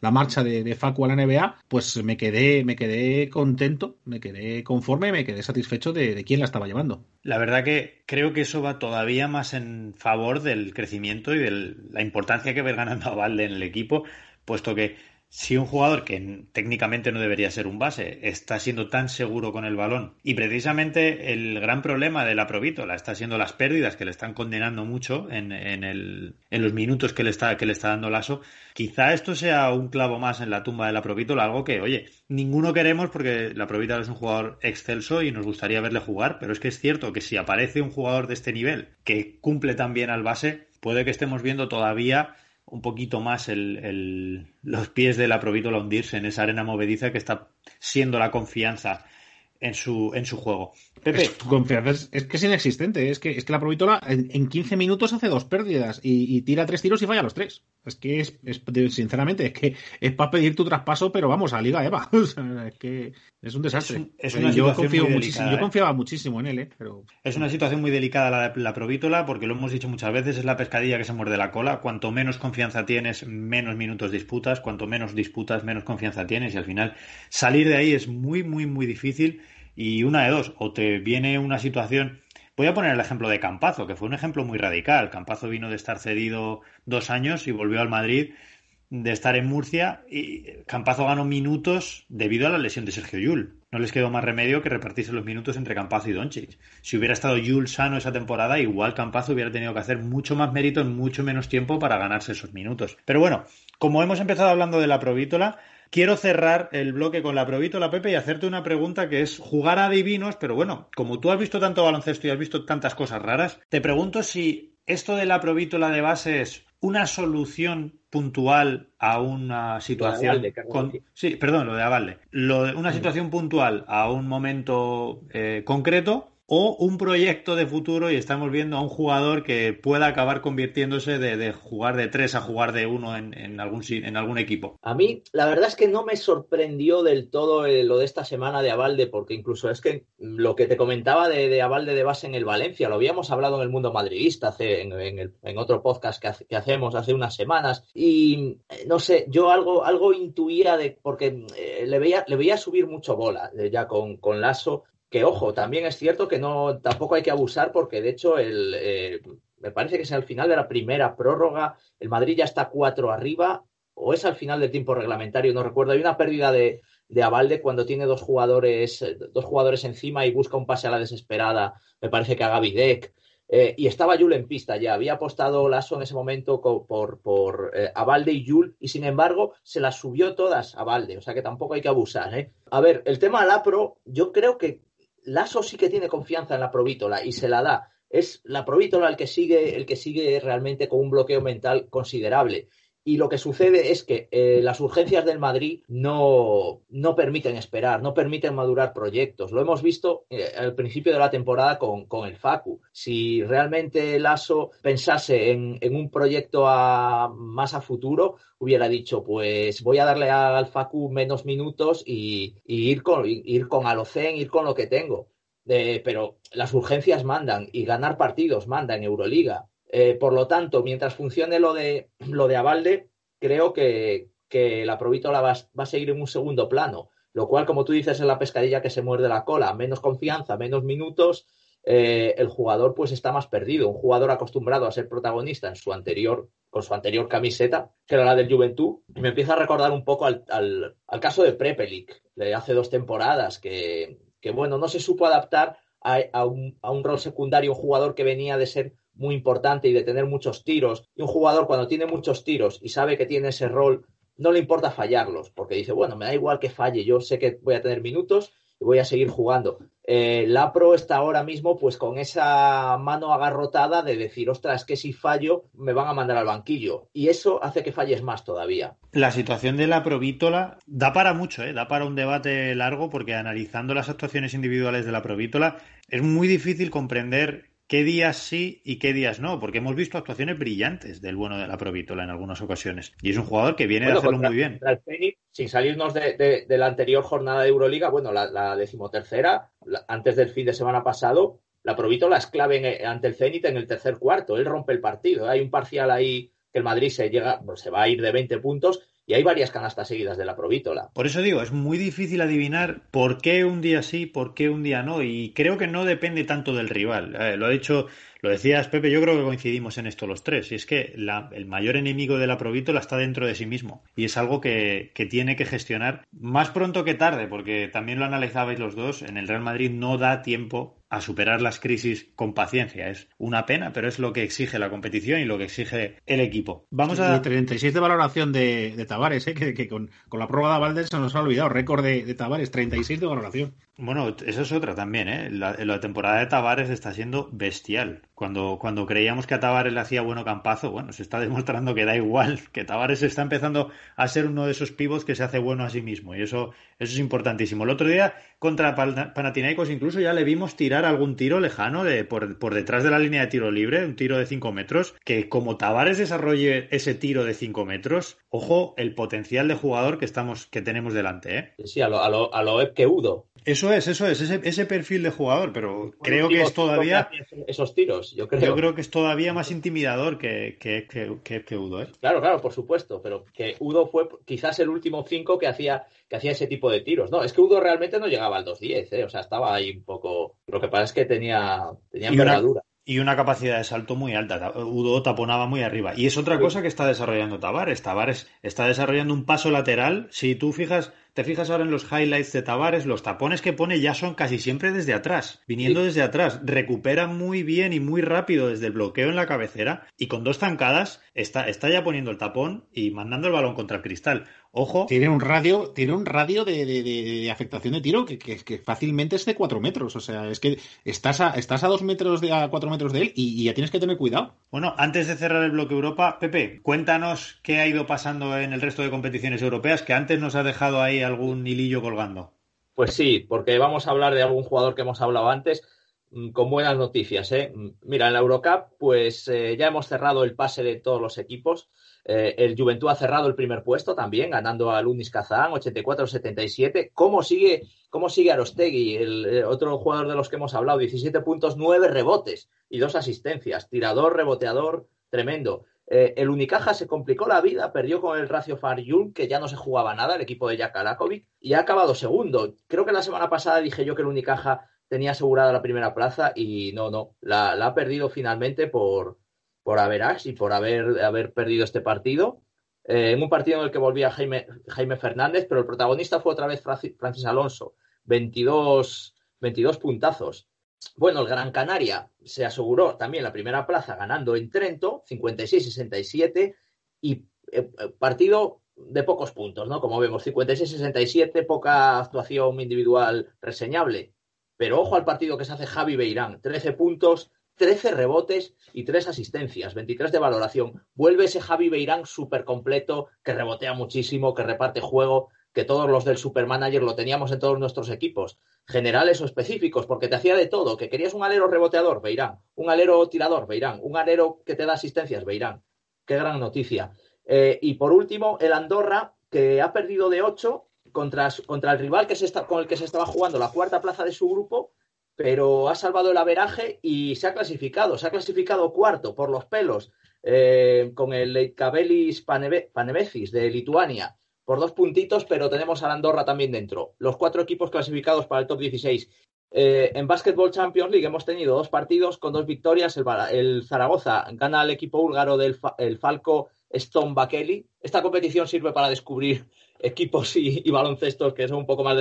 la, marcha de, Facu a la NBA, pues me quedé, me quedé contento, me quedé conforme, me quedé satisfecho de, de, quién la estaba llevando. La verdad que creo que eso va todavía más en favor del crecimiento y de la importancia que ver ganando a Valde en el equipo, puesto que si un jugador que técnicamente no debería ser un base está siendo tan seguro con el balón y precisamente el gran problema de la Provítola está siendo las pérdidas que le están condenando mucho en, en, el, en los minutos que le está que le está dando Lasso quizá esto sea un clavo más en la tumba de la Provítola algo que oye ninguno queremos porque la Provítola es un jugador excelso y nos gustaría verle jugar pero es que es cierto que si aparece un jugador de este nivel que cumple tan bien al base puede que estemos viendo todavía un poquito más el, los pies de la Provítola hundirse en esa arena movediza que está siendo la confianza en su, en su juego. Pepe. Es, confianza es, que es inexistente. Es que, es que la Provítola en, en 15 minutos hace dos pérdidas y, tira tres tiros y falla los tres. Es que es, sinceramente, es que es para pedir tu traspaso, pero vamos a Liga Eva. es que es un desastre. yo, confío yo ¿eh? confiaba muchísimo en él, ¿eh? pero... Es una situación muy delicada la, la Provítola, porque lo hemos dicho muchas veces, es la pescadilla que se muerde la cola. Cuanto menos confianza tienes, menos minutos disputas. Cuanto menos disputas, menos confianza tienes. Y al final, salir de ahí es muy, muy, muy difícil. Y una de dos, o te viene una situación Voy a poner el ejemplo de Campazo, que fue un ejemplo muy radical. Campazo vino de estar cedido dos años y volvió al Madrid de estar en Murcia y Campazo ganó minutos debido a la lesión de Sergio Yul. No les quedó más remedio que repartirse los minutos entre Campazo y Doncic. Si hubiera estado Yul sano esa temporada, igual Campazo hubiera tenido que hacer mucho más mérito en mucho menos tiempo para ganarse esos minutos. Pero bueno, como hemos empezado hablando de la Provítola, Quiero cerrar el bloque con la la Pepe, y hacerte una pregunta que es jugar a divinos, pero bueno, como tú has visto tanto baloncesto y has visto tantas cosas raras, te pregunto si esto de la provítola de base es una solución puntual a una situación sí perdón lo de Avalde. Lo una situación puntual a un momento eh, concreto o un proyecto de futuro y estamos viendo a un jugador que pueda acabar convirtiéndose de, jugar de tres a jugar de uno en, algún, en algún equipo. A mí, la verdad es que no me sorprendió del todo eh, lo de esta semana de Avalde, porque incluso es que lo que te comentaba de, de Avalde de base en el Valencia, lo habíamos hablado en el mundo madridista hace, en, otro podcast que, hacemos hace unas semanas, y eh, no sé, yo algo, algo intuía de, porque eh, le, veía, le veía subir mucho bola ya con, con Lasso, que ojo, también es cierto que no tampoco hay que abusar porque de hecho el, eh, me parece que es al final de la primera prórroga, el Madrid ya está cuatro arriba o es al final del tiempo reglamentario, no recuerdo, hay una pérdida de, de Avalde cuando tiene dos jugadores, dos jugadores encima y busca un pase a la desesperada, me parece que a Gavidec. Eh, y estaba Yul en pista ya, había apostado Lasso en ese momento por, por eh, Avalde y Yul, y sin embargo se las subió todas a Avalde, o sea que tampoco hay que abusar. ¿eh? A ver, el tema de la Pro, yo creo que Lasso sí que tiene confianza en la provítola y se la da. Es la provítola el que sigue, el que sigue realmente con un bloqueo mental considerable. Y lo que sucede es que eh, las urgencias del Madrid no, no, permiten esperar, no permiten madurar proyectos. Lo hemos visto eh, al principio de la temporada con, con, el Facu. Si realmente Lasso pensase en, en un proyecto más a futuro, hubiera dicho, pues voy a darle al Facu menos minutos y, ir, con, ir con ir con lo que tengo. Eh, pero las urgencias mandan y ganar partidos manda en Euroliga. Eh, por lo tanto, mientras funcione lo de, lo de Avalde, creo que, la Provítola va, va, a seguir en un segundo plano. Lo cual, como tú dices, es la pescadilla que se muerde la cola. Menos confianza, menos minutos, eh, el jugador pues está más perdido. Un jugador acostumbrado a ser protagonista en su anterior, con su anterior camiseta, que era la del Juventud, me empieza a recordar un poco al, caso de Prepelic, de hace dos temporadas, que, bueno, no se supo adaptar a, un, a un rol secundario, un jugador que venía de ser muy importante y de tener muchos tiros. Y un jugador cuando tiene muchos tiros y sabe que tiene ese rol, no le importa fallarlos, porque dice, bueno, me da igual que falle, yo sé que voy a tener minutos y voy a seguir jugando. Eh, la Pro está ahora mismo pues con esa mano agarrotada de decir, ostras, que si fallo me van a mandar al banquillo. Y eso hace que falles más todavía. La situación de la Provítola da para mucho, ¿eh? da para un debate largo porque analizando las actuaciones individuales de la Provítola es muy difícil comprender qué días sí y qué días no, porque hemos visto actuaciones brillantes del bueno de la Provítola en algunas ocasiones. Y es un jugador que viene de hacerlo muy bien. sin salirnos de, la anterior jornada de Euroliga, bueno, la, decimotercera, antes del fin de semana pasado, la Provítola es clave ante el Zenit en el tercer cuarto. Él rompe el partido. Hay un parcial ahí que el Madrid se llega, se va a ir de 20 puntos y hay varias canastas seguidas de la Provítola. Por eso digo, es muy difícil adivinar por qué un día sí, por qué un día no. Y creo que no depende tanto del rival. Eh, lo ha dicho, lo decías Pepe, yo creo que coincidimos en esto los tres. Y es que el mayor enemigo de la Provítola está dentro de sí mismo. Y es algo que, tiene que gestionar más pronto que tarde, porque también lo analizabais los dos. En el Real Madrid no da tiempo a superar las crisis con paciencia. Es una pena, pero es lo que exige la competición y lo que exige el equipo. Vamos a. 36 de valoración de, Tavares, ¿eh? que, con, la prueba de Valdés se nos ha olvidado. Récord de, de Tavares, 36 de valoración. Bueno, eso es otra también, ¿eh? La, la, temporada de Tavares está siendo bestial. Cuando, cuando creíamos que a Tavares le hacía bueno campazo, bueno, se está demostrando que da igual, que Tavares está empezando a ser uno de esos pivots que se hace bueno a sí mismo. Y eso, eso es importantísimo. El otro día, contra Panathinaikos, incluso ya le vimos tirar algún tiro lejano de, por, por detrás de la línea de tiro libre, un tiro de 5 metros, que como Tavares desarrolle ese tiro de 5 metros, ojo el potencial de jugador que, estamos, que tenemos delante, ¿eh? Sí, a lo, a lo, a lo Udo. Eso es, eso es, ese, ese perfil de jugador, pero creo que es todavía. Esos tiros, yo creo. Yo creo que es todavía más intimidador que, que, que, Udo, ¿eh? Claro, claro, por supuesto, pero que Udo fue quizás el último cinco que hacía, que hacía ese tipo de tiros. No, es que Udo realmente no llegaba al 2-10, ¿eh? O sea, estaba ahí un poco. Lo que pasa es que tenía, tenía envergadura y una capacidad de salto muy alta. Udo taponaba muy arriba. Y es otra cosa que está desarrollando Tavares. Tavares está desarrollando un paso lateral. Si tú fijas, te fijas ahora en los highlights de Tavares, los tapones que pone ya son casi siempre desde atrás, viniendo desde atrás. Recupera muy bien y muy rápido desde el bloqueo en la cabecera y con dos zancadas está, está ya poniendo el tapón y mandando el balón contra el cristal. Ojo. Tiene un radio, tiene un radio de, afectación de tiro que, fácilmente es de 4 metros. O sea, es que estás a, estás a 2 metros de a 4 metros de él y, ya tienes que tener cuidado. Bueno, antes de cerrar el bloque Europa, Pepe, cuéntanos qué ha ido pasando en el resto de competiciones europeas, que antes nos ha dejado ahí algún hilillo colgando. Pues sí, porque vamos a hablar de algún jugador que hemos hablado antes. mm, con buenas noticias. ¿eh? Mira, en la Eurocup, pues eh, ya hemos cerrado el pase de todos los equipos. Eh, el Juventud ha cerrado el primer puesto también, ganando al Unis Kazán 84-77. ¿Cómo sigue, ¿Cómo sigue Arostegui, el, otro jugador de los que hemos hablado? 17 puntos, 9 rebotes y dos asistencias. Tirador, reboteador, tremendo. el Unicaja se complicó la vida, perdió con el Racio Faryul, que ya no se jugaba nada, el equipo de Jakalakovic, y ha acabado segundo. Creo que la semana pasada dije yo que el Unicaja tenía asegurada la primera plaza y no, no, la, ha perdido finalmente por, por y por haber, haber perdido este partido. Eh, en un partido en el que volvía Jaime, Jaime Fernández, pero el protagonista fue otra vez Francis Alonso, 22, 22 puntazos. Bueno, el Gran Canaria se aseguró también la primera plaza ganando en Trento, 56-67, y eh, partido de pocos puntos, ¿no? Como vemos, 56-67, poca actuación individual reseñable. Pero ojo al partido que se hace Javi Beirán. 13 puntos, 13 rebotes y 3 asistencias, 23 de valoración. Vuelve ese Javi Beirán súper completo, que rebotea muchísimo, que reparte juego, que todos los del Supermanager lo teníamos en todos nuestros equipos, generales o específicos, porque te hacía de todo, que querías un alero reboteador, Beirán, un alero tirador, Beirán, un alero que te da asistencias, Beirán. Qué gran noticia. Eh, y por último, el Andorra, que ha perdido de 8 contra, contra el rival que con el que se estaba jugando la cuarta plaza de su grupo, pero ha salvado el averaje y se ha clasificado. Se ha clasificado cuarto por los pelos eh, con el Leitkabelis Panevecis de Lituania por dos puntitos, pero tenemos a Andorra también dentro. Los cuatro equipos clasificados para el top 16. Eh, en Basketball Champions League hemos tenido dos partidos con dos victorias. El, Zaragoza gana al equipo húngaro del el Falco Stone Bakeli. Esta competición sirve para descubrir equipos y, baloncestos que son un poco más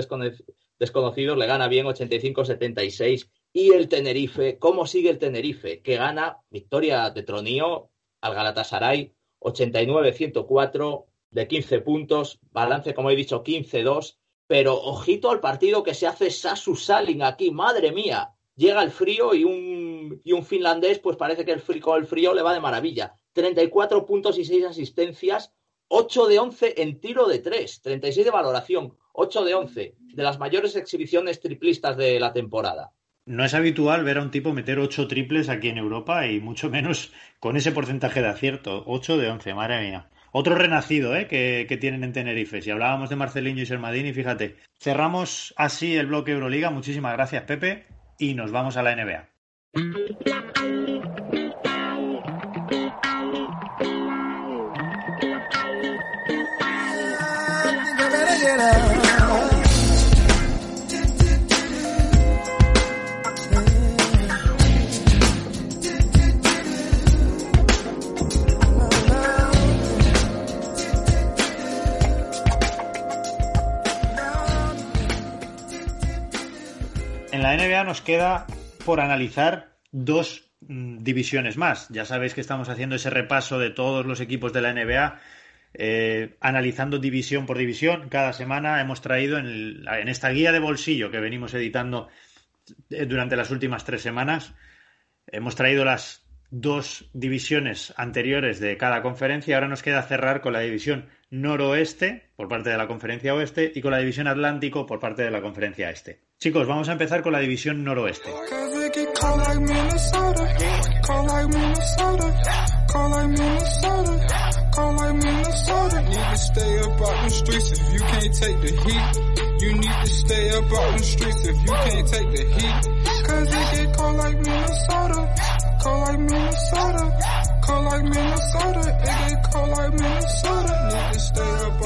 desconocidos, le gana bien 85-76. Y el Tenerife, ¿cómo sigue el Tenerife? Que gana victoria de Tronío al Galatasaray 89-104 de 15 puntos, balance como he dicho 15-2, pero ojito al partido que se hace Sasu Salin aquí, madre mía, llega el frío y un, y un finlandés pues parece que el frío, el frío le va de maravilla. 34 puntos y 6 asistencias 8 de 11 en tiro de 3, 36 de valoración, 8 de 11, de las mayores exhibiciones triplistas de la temporada. No es habitual ver a un tipo meter 8 triples aquí en Europa y mucho menos con ese porcentaje de acierto, 8 de 11, madre mía. Otro renacido ¿eh? que, que, tienen en Tenerife. Si hablábamos de Marcelinho y Sermadini, fíjate. Cerramos así el bloque Euroliga. Muchísimas gracias, Pepe. Y nos vamos a la NBA. La NBA nos queda por analizar dos mm, divisiones más. Ya sabéis que estamos haciendo ese repaso de todos los equipos de la NBA eh, analizando división por división. Cada semana hemos traído en, esta guía de bolsillo que venimos editando eh, durante las últimas tres semanas, hemos traído las dos divisiones anteriores de cada conferencia. Ahora nos queda cerrar con la división noroeste por parte de la conferencia oeste y con la división atlántico por parte de la conferencia este. Chicos, vamos a empezar con la división noroeste.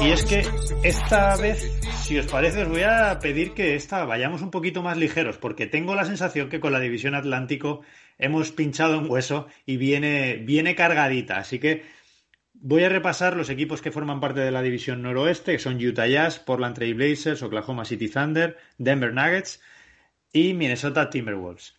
Y es que esta vez, si os parece, os voy a pedir que esta vayamos un poquito más ligeros, porque tengo la sensación que con la división Atlántico hemos pinchado un hueso y viene, viene cargadita. Así que Voy a repasar los equipos que forman parte de la división noroeste, que son Utah Jazz, Portland Trail Blazers, Oklahoma City Thunder, Denver Nuggets y Minnesota Timberwolves.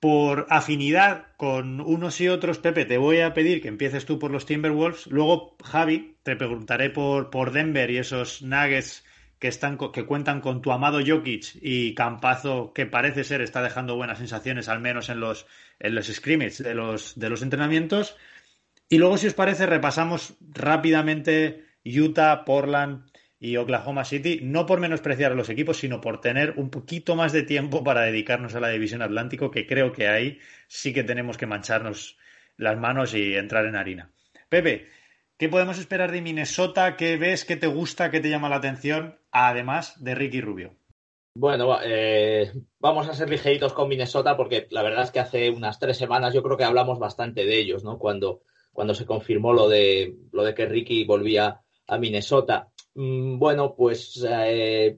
Por afinidad con unos y otros, Pepe, te voy a pedir que empieces tú por los Timberwolves. Luego, Javi, te preguntaré por, por Denver y esos Nuggets que, están, que cuentan con tu amado Jokic y Campazo, que parece ser está dejando buenas sensaciones, al menos en los, en los scrimmages de los, de los entrenamientos. Y luego, si os parece, repasamos rápidamente Utah, Portland y Oklahoma City, no por menospreciar a los equipos, sino por tener un poquito más de tiempo para dedicarnos a la división Atlántico, que creo que ahí sí que tenemos que mancharnos las manos y entrar en harina. Pepe, ¿qué podemos esperar de Minnesota? ¿Qué ves? ¿Qué te gusta? ¿Qué te llama la atención? Además de Ricky Rubio. Bueno, eh, vamos a ser ligeritos con Minnesota porque la verdad es que hace unas tres semanas yo creo que hablamos bastante de ellos, ¿no? Cuando, cuando se confirmó lo de, lo de que Ricky volvía a Minnesota. Mm, bueno, pues eh,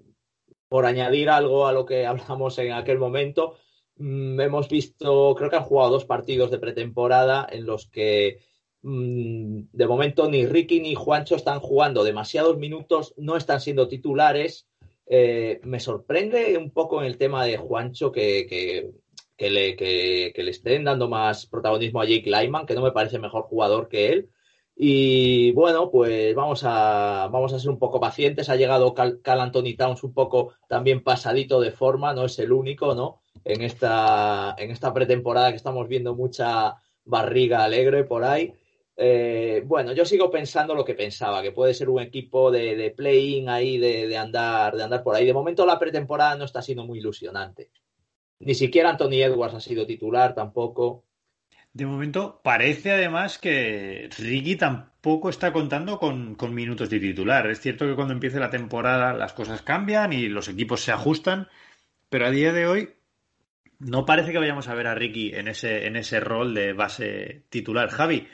por añadir algo a lo que hablamos en aquel momento, mm, hemos visto, creo que han jugado dos partidos de pretemporada en los que de momento ni Ricky ni Juancho están jugando demasiados minutos, no están siendo titulares. Eh, me sorprende un poco en el tema de Juancho que, que, le, que, le, estén dando más protagonismo a Jake Lyman, que no me parece mejor jugador que él. Y bueno, pues vamos a, vamos a ser un poco pacientes. Ha llegado Cal, Anthony Towns un poco también pasadito de forma, no es el único, ¿no? En esta, en esta pretemporada que estamos viendo mucha barriga alegre por ahí. Eh, bueno, yo sigo pensando lo que pensaba, que puede ser un equipo de, de playing ahí, de, de, andar, de andar por ahí. De momento la pretemporada no está siendo muy ilusionante. Ni siquiera Anthony Edwards ha sido titular tampoco. De momento parece además que Ricky tampoco está contando con, minutos de titular. Es cierto que cuando empiece la temporada las cosas cambian y los equipos se ajustan, pero a día de hoy no parece que vayamos a ver a Ricky en ese, en ese rol de base titular. Javi,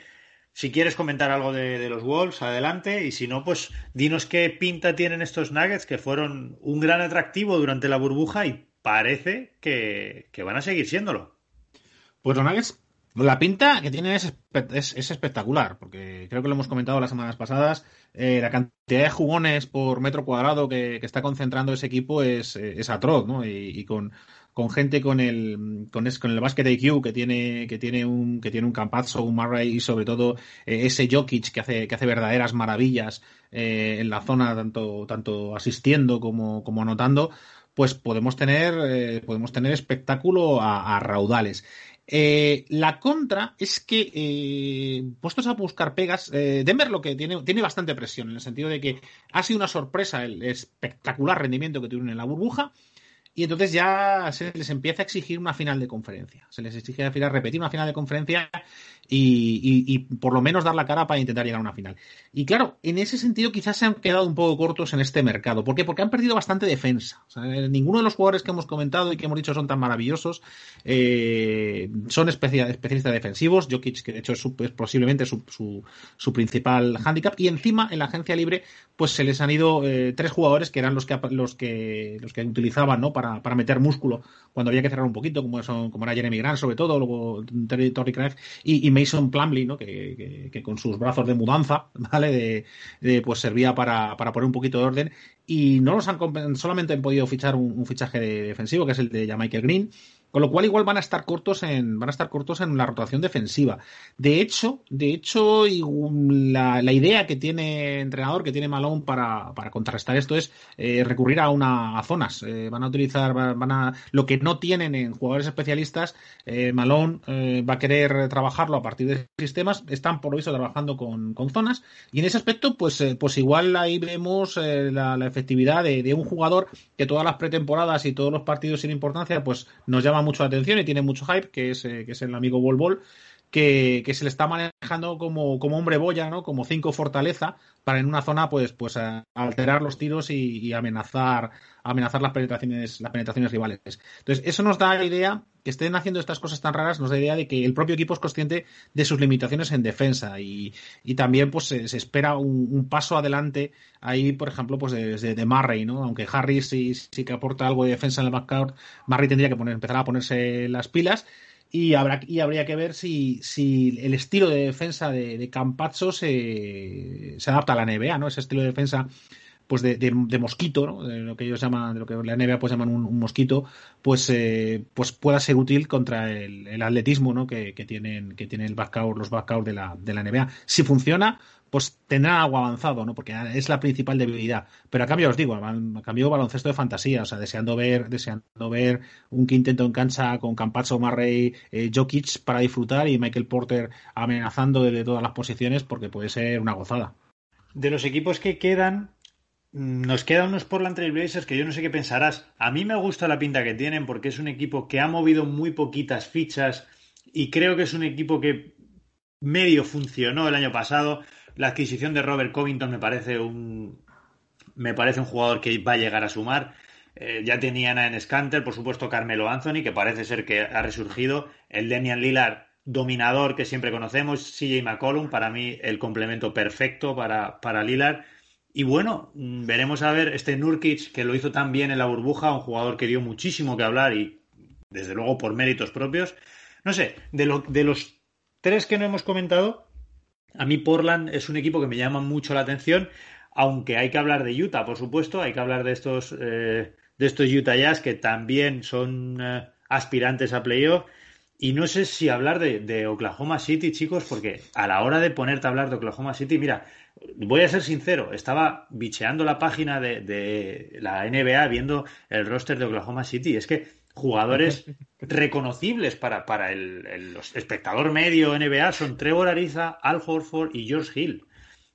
si quieres comentar algo de, los Wolves, adelante. Y si no, pues dinos qué pinta tienen estos Nuggets, que fueron un gran atractivo durante la burbuja y parece que, que van a seguir siéndolo. Pues los Nuggets la pinta que tiene es, espectacular, porque creo que lo hemos comentado las semanas pasadas. Eh, la cantidad de jugones por metro cuadrado que, está concentrando ese equipo es, atroz, ¿no? Y, con, gente con el con, con el basket IQ que tiene que tiene un que tiene un Campazzo, un Murray y sobre todo eh, ese Jokic que hace que hace verdaderas maravillas eh, en la zona tanto tanto asistiendo como, como anotando pues podemos tener podemos tener espectáculo a raudales. Eh, la contra es que, eh, puestos a buscar pegas, eh, Denver lo que tiene, tiene bastante presión, en el sentido de que ha sido una sorpresa el espectacular rendimiento que tuvieron en la burbuja, y entonces ya se les empieza a exigir una final de conferencia. Se les exige al final repetir una final de conferencia y, por lo menos dar la cara para intentar llegar a una final. Y claro, en ese sentido quizás se han quedado un poco cortos en este mercado. ¿Por qué? Porque han perdido bastante defensa. ninguno de los jugadores que hemos comentado y que hemos dicho son tan maravillosos eh, son especialistas defensivos. Jokic, que de hecho es, posiblemente su, su, principal hándicap. Y encima, en la agencia libre, pues se les han ido eh, tres jugadores que eran los que, los que, los que utilizaban ¿no? para, para meter músculo cuando había que cerrar un poquito, como, son, como era Jeremy Grant, sobre todo, luego Terry Torrey y, y Mason Plumley, ¿no? Que, con sus brazos de mudanza, ¿vale? De, pues servía para, para, poner un poquito de orden. Y no los han solamente han podido fichar un, fichaje defensivo, que es el de Michael Green con lo cual igual van a estar cortos en, van a estar cortos en la rotación defensiva. De hecho, de hecho, la, la idea que tiene entrenador, que tiene Malone para, para contrarrestar esto es eh, recurrir a una zonas. Eh, van a utilizar, van a, lo que no tienen en jugadores especialistas, eh, Malone va a querer trabajarlo a partir de sistemas. Están por lo visto trabajando con, con zonas. Y en ese aspecto, pues, pues igual ahí vemos la, la, efectividad de, de un jugador que todas las pretemporadas y todos los partidos sin importancia, pues nos llama mucho la atención y tiene mucho hype, que es, eh, que es el amigo Bol Bol, que, se le está manejando como, como hombre boya, ¿no? Como cinco fortaleza, para en una zona, pues, pues alterar los tiros y, amenazar, amenazar las penetraciones, las penetraciones rivales. Entonces, eso nos da la idea, que estén haciendo estas cosas tan raras, nos da la idea de que el propio equipo es consciente de sus limitaciones en defensa y, y también pues se, espera un, paso adelante ahí, por ejemplo, pues de, de, Murray, ¿no? Aunque Harris sí, sí que aporta algo de defensa en el backcourt, Murray tendría que poner, empezar a ponerse las pilas y, habrá, y habría que ver si, si el estilo de defensa de, de Campazzo se, se, adapta a la NBA, ¿no? Ese estilo de defensa pues de, de, mosquito, ¿no? de lo que ellos llaman, de lo que la NBA pues llaman un, mosquito, pues, eh, pues pueda ser útil contra el, el atletismo ¿no? que, que, tienen, que tienen el backcourt, los backcourt de la, de la NBA. Si funciona, pues tendrá algo avanzado, ¿no? Porque es la principal debilidad. Pero a cambio os digo, a cambio baloncesto de fantasía, o sea, deseando ver, deseando ver un quinteto en cancha con Campazzo, Marrey, eh, Jokic para disfrutar y Michael Porter amenazando desde todas las posiciones porque puede ser una gozada. De los equipos que quedan, nos quedan unos Portland Trailblazers que yo no sé qué pensarás. A mí me gusta la pinta que tienen porque es un equipo que ha movido muy poquitas fichas y creo que es un equipo que medio funcionó el año pasado. La adquisición de Robert Covington me parece un me parece un jugador que va a llegar a sumar. Eh, ya tenían en Scanter, por supuesto, Carmelo Anthony, que parece ser que ha resurgido. El Demian Lillard, dominador que siempre conocemos. CJ McCollum, para mí, el complemento perfecto para, para Lillard. Y bueno, mm, veremos a ver este Nurkic, que lo hizo tan bien en la burbuja, un jugador que dio muchísimo que hablar y, desde luego, por méritos propios. No sé, de, lo, de los tres que no hemos comentado, a mí Portland es un equipo que me llama mucho la atención, aunque hay que hablar de Utah, por supuesto, hay que hablar de estos, eh, de estos Utah Jazz que también son eh, aspirantes a playoff. Y no sé si hablar de, Oklahoma City, chicos, porque a la hora de ponerte a hablar de Oklahoma City, mira, voy a ser sincero, estaba bicheando la página de la NBA viendo el roster de Oklahoma City. Es que jugadores reconocibles para, para el, el, espectador medio NBA son Trevor Ariza, Al Horford y George Hill.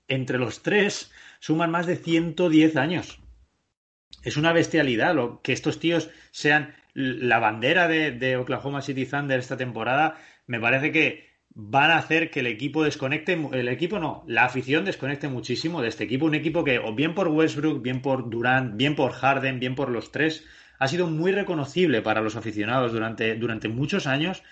Entre los tres suman más de 110 años. Es una bestialidad lo, que estos tíos sean la bandera de, de, Oklahoma City Thunder esta temporada. Me parece que van a hacer que el equipo desconecte, el equipo no, la afición desconecte muchísimo de este equipo. Un equipo que, o bien por Westbrook, bien por Durant, bien por Harden, bien por los tres, ha sido muy reconocible para los aficionados durante, durante muchos años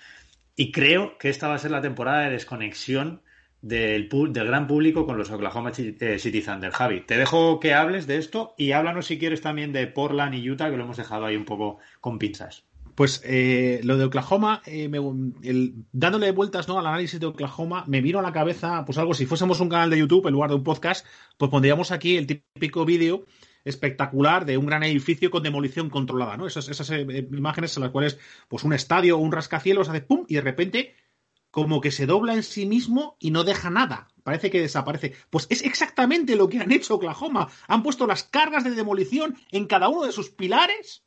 y creo que esta va a ser la temporada de desconexión del, del, gran público con los Oklahoma eh, City Thunder. Javi, te dejo que hables de esto y háblanos si quieres también de Portland y Utah, que lo hemos dejado ahí un poco con pinzas. Pues eh, lo de Oklahoma, eh, me, dándole vueltas ¿no? al análisis de Oklahoma, me vino a la cabeza, pues algo, si fuésemos un canal de YouTube en lugar de un podcast, pues pondríamos aquí el típico vídeo espectacular de un gran edificio con demolición controlada, ¿no? Esas, esas eh, imágenes en las cuales, pues un estadio o un rascacielos hace pum y de repente como que se dobla en sí mismo y no deja nada. Parece que desaparece. Pues es exactamente lo que han hecho Oklahoma. Han puesto las cargas de demolición en cada uno de sus pilares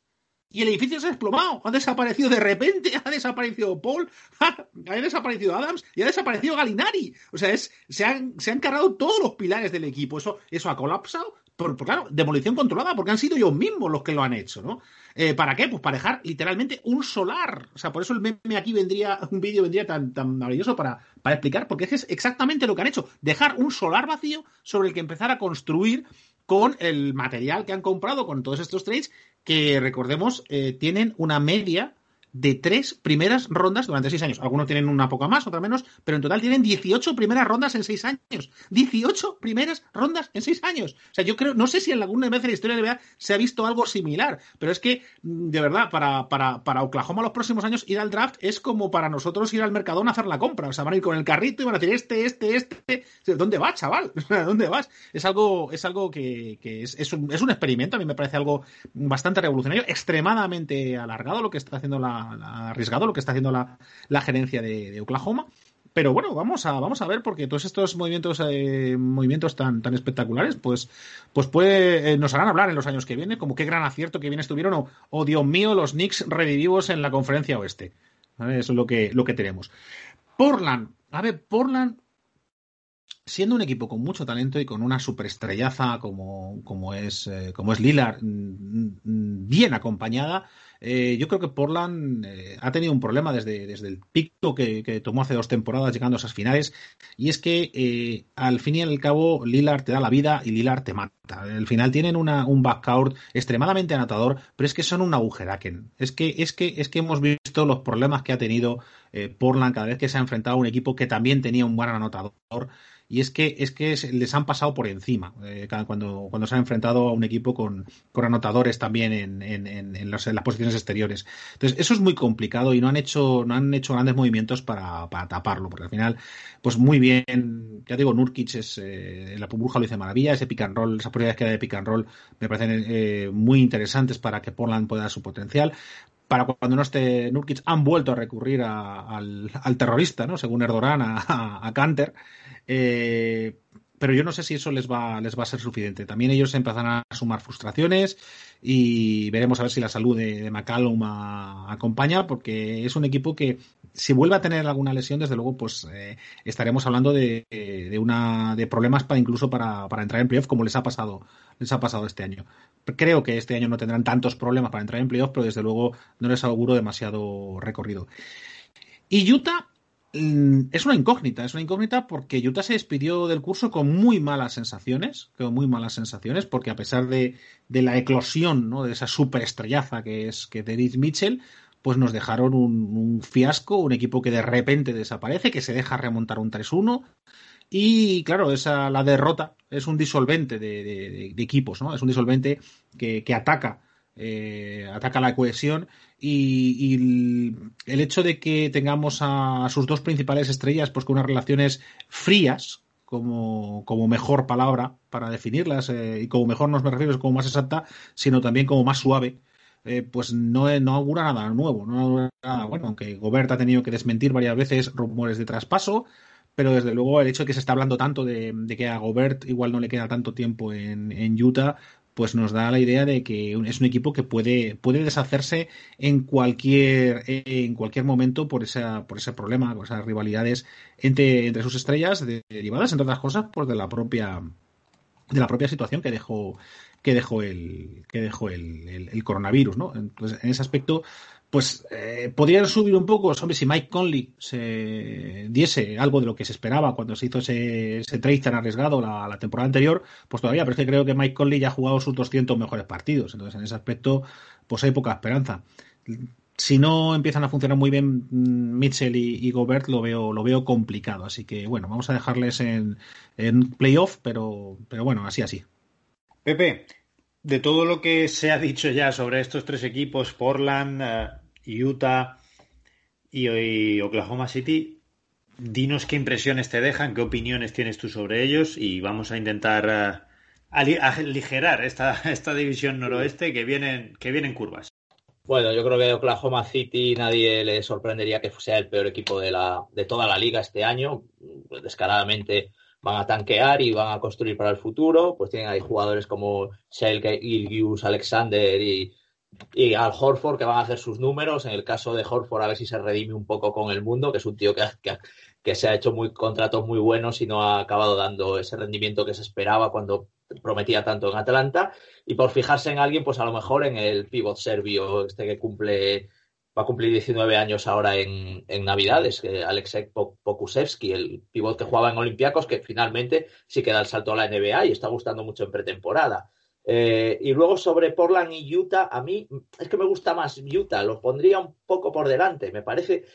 y el edificio se ha desplomado. Ha desaparecido de repente, ha desaparecido Paul, ha, ha desaparecido Adams y ha desaparecido Galinari. O sea, es, se, han, se han cargado todos los pilares del equipo. Eso, eso ha colapsado por, claro, demolición controlada, porque han sido ellos mismos los que lo han hecho, ¿no? Eh, ¿Para qué? Pues para dejar literalmente un solar. O sea, por eso el meme aquí vendría, un vídeo vendría tan, tan maravilloso para, para explicar, porque es exactamente lo que han hecho. Dejar un solar vacío sobre el que empezar a construir con el material que han comprado, con todos estos trades, que recordemos, eh, tienen una media de tres primeras rondas durante seis años. Algunos tienen una poca más, otra menos, pero en total tienen 18 primeras rondas en seis años. 18 primeras rondas en seis años. O sea, yo creo, no sé si en alguna vez en la historia de la NBA se ha visto algo similar, pero es que, mm, de verdad, para, para, para Oklahoma los próximos años ir al draft es como para nosotros ir al Mercadona a hacer la compra. O sea, van a ir con el carrito y van a decir este, este, este. ¿Dónde vas, chaval? ¿Dónde vas? Es algo, es algo que, que es, es, un, es un experimento, a mí me parece algo bastante revolucionario, extremadamente alargado lo que está haciendo la arriesgado lo que está haciendo la, la gerencia de, de, Oklahoma. Pero bueno, vamos a, vamos a ver, porque todos estos movimientos, eh, movimientos tan, tan espectaculares, pues, pues puede, eh, nos harán hablar en los años que vienen, como qué gran acierto que bien estuvieron, o, oh, Dios mío, los Knicks revivivos en la conferencia oeste. Eso es lo que, lo que tenemos. Portland, a ver, Portland siendo un equipo con mucho talento y con una superestrellaza como, como, es, eh, como es Lillard, bien acompañada, eh, yo creo que Portland eh, ha tenido un problema desde, desde el pico que, que, tomó hace dos temporadas llegando a esas finales, y es que eh, al fin y al cabo Lillard te da la vida y Lillard te mata. Al final tienen una, un backcourt extremadamente anotador, pero es que son un agujeraken. Es que, es que, es que hemos visto los problemas que ha tenido Portland cada vez que se ha enfrentado a un equipo que también tenía un buen anotador y es que, es que les han pasado por encima eh, cuando, cuando se han enfrentado a un equipo con, con anotadores también en, en, las posiciones exteriores. Entonces, eso es muy complicado y no han hecho, no han hecho grandes movimientos para, para taparlo, porque al final, pues muy bien, ya digo, Nurkic es, eh, la burbuja lo dice maravilla, ese pick and roll, esas posibilidades que hay de pick and roll me parecen eh, muy interesantes para que Portland pueda dar su potencial para cuando no esté Nurkic, han vuelto a recurrir al, al, terrorista, ¿no? según Erdogan, a, a, a. Eh, pero yo no sé si eso les va, les va a ser suficiente. También ellos empezarán a sumar frustraciones y veremos a ver si la salud de, McCallum acompaña, porque es un equipo que si vuelve a tener alguna lesión, desde luego, pues eh, estaremos hablando de, una de problemas para incluso para, para entrar en playoff, como les ha pasado, les ha pasado este año. Creo que este año no tendrán tantos problemas para entrar en playoff, pero desde luego no les auguro demasiado recorrido. Y Utah es una incógnita, es una incógnita porque Utah se despidió del curso con muy malas sensaciones, con muy malas sensaciones, porque a pesar de, la eclosión, ¿no? de esa superestrellaza que es que David Mitchell, pues nos dejaron un, fiasco, un equipo que de repente desaparece, que se deja remontar un 3-1. Y claro, esa, la derrota es un disolvente de, equipos, ¿no? Es un disolvente que, ataca, eh, ataca la cohesión y, el, hecho de que tengamos a, sus dos principales estrellas pues con unas relaciones frías como, como mejor palabra para definirlas eh, y como mejor no me refiero es como más exacta sino también como más suave eh, pues no, no augura nada nuevo no augura nada bueno aunque Gobert ha tenido que desmentir varias veces rumores de traspaso pero desde luego el hecho de que se está hablando tanto de, que a Gobert igual no le queda tanto tiempo en, en Utah pues nos da la idea de que es un equipo que puede, puede deshacerse en cualquier, en cualquier momento por, esa, por ese problema, por esas rivalidades entre, entre sus estrellas, derivadas, entre otras cosas, pues de la propia de la propia situación que dejó que dejó el que dejó el, coronavirus, ¿no? Entonces, en ese aspecto, pues eh, podrían subir un poco, hombre, si Mike Conley se diese algo de lo que se esperaba cuando se hizo ese, ese trade tan arriesgado la, temporada anterior, pues todavía, pero es que creo que Mike Conley ya ha jugado sus 200 mejores partidos, entonces en ese aspecto, pues hay poca esperanza. Si no empiezan a funcionar muy bien mm, Mitchell y, Gobert, lo veo, lo veo complicado. Así que bueno, vamos a dejarles en, en playoff, pero, pero bueno, así así. Pepe, de todo lo que se ha dicho ya sobre estos tres equipos, Portland, eh, Utah y, Oklahoma City, dinos qué impresiones te dejan, qué opiniones tienes tú sobre ellos y vamos a intentar uh, aligerar esta, esta división noroeste que vienen, que vienen curvas. Bueno, yo creo que Oklahoma City nadie le sorprendería que sea el peor equipo de, la, de toda la liga este año. Descaradamente van a tanquear y van a construir para el futuro. Pues tienen ahí jugadores como Shelke, Ilgius, Alexander y, y, Al Horford que van a hacer sus números. En el caso de Horford, a ver si se redime un poco con el mundo, que es un tío que, que, se ha hecho muy contratos muy buenos y no ha acabado dando ese rendimiento que se esperaba cuando prometía tanto en Atlanta. Y por fijarse en alguien, pues a lo mejor en el pivot serbio, este que cumple va a cumplir 19 años ahora en, Navidades, que Alexei Pokusevski, el pivot que jugaba en Olympiacos, que finalmente sí que da el salto a la NBA y está gustando mucho en pretemporada. Eh, y luego sobre Portland y Utah, a mí es que me gusta más Utah, lo pondría un poco por delante, me parece,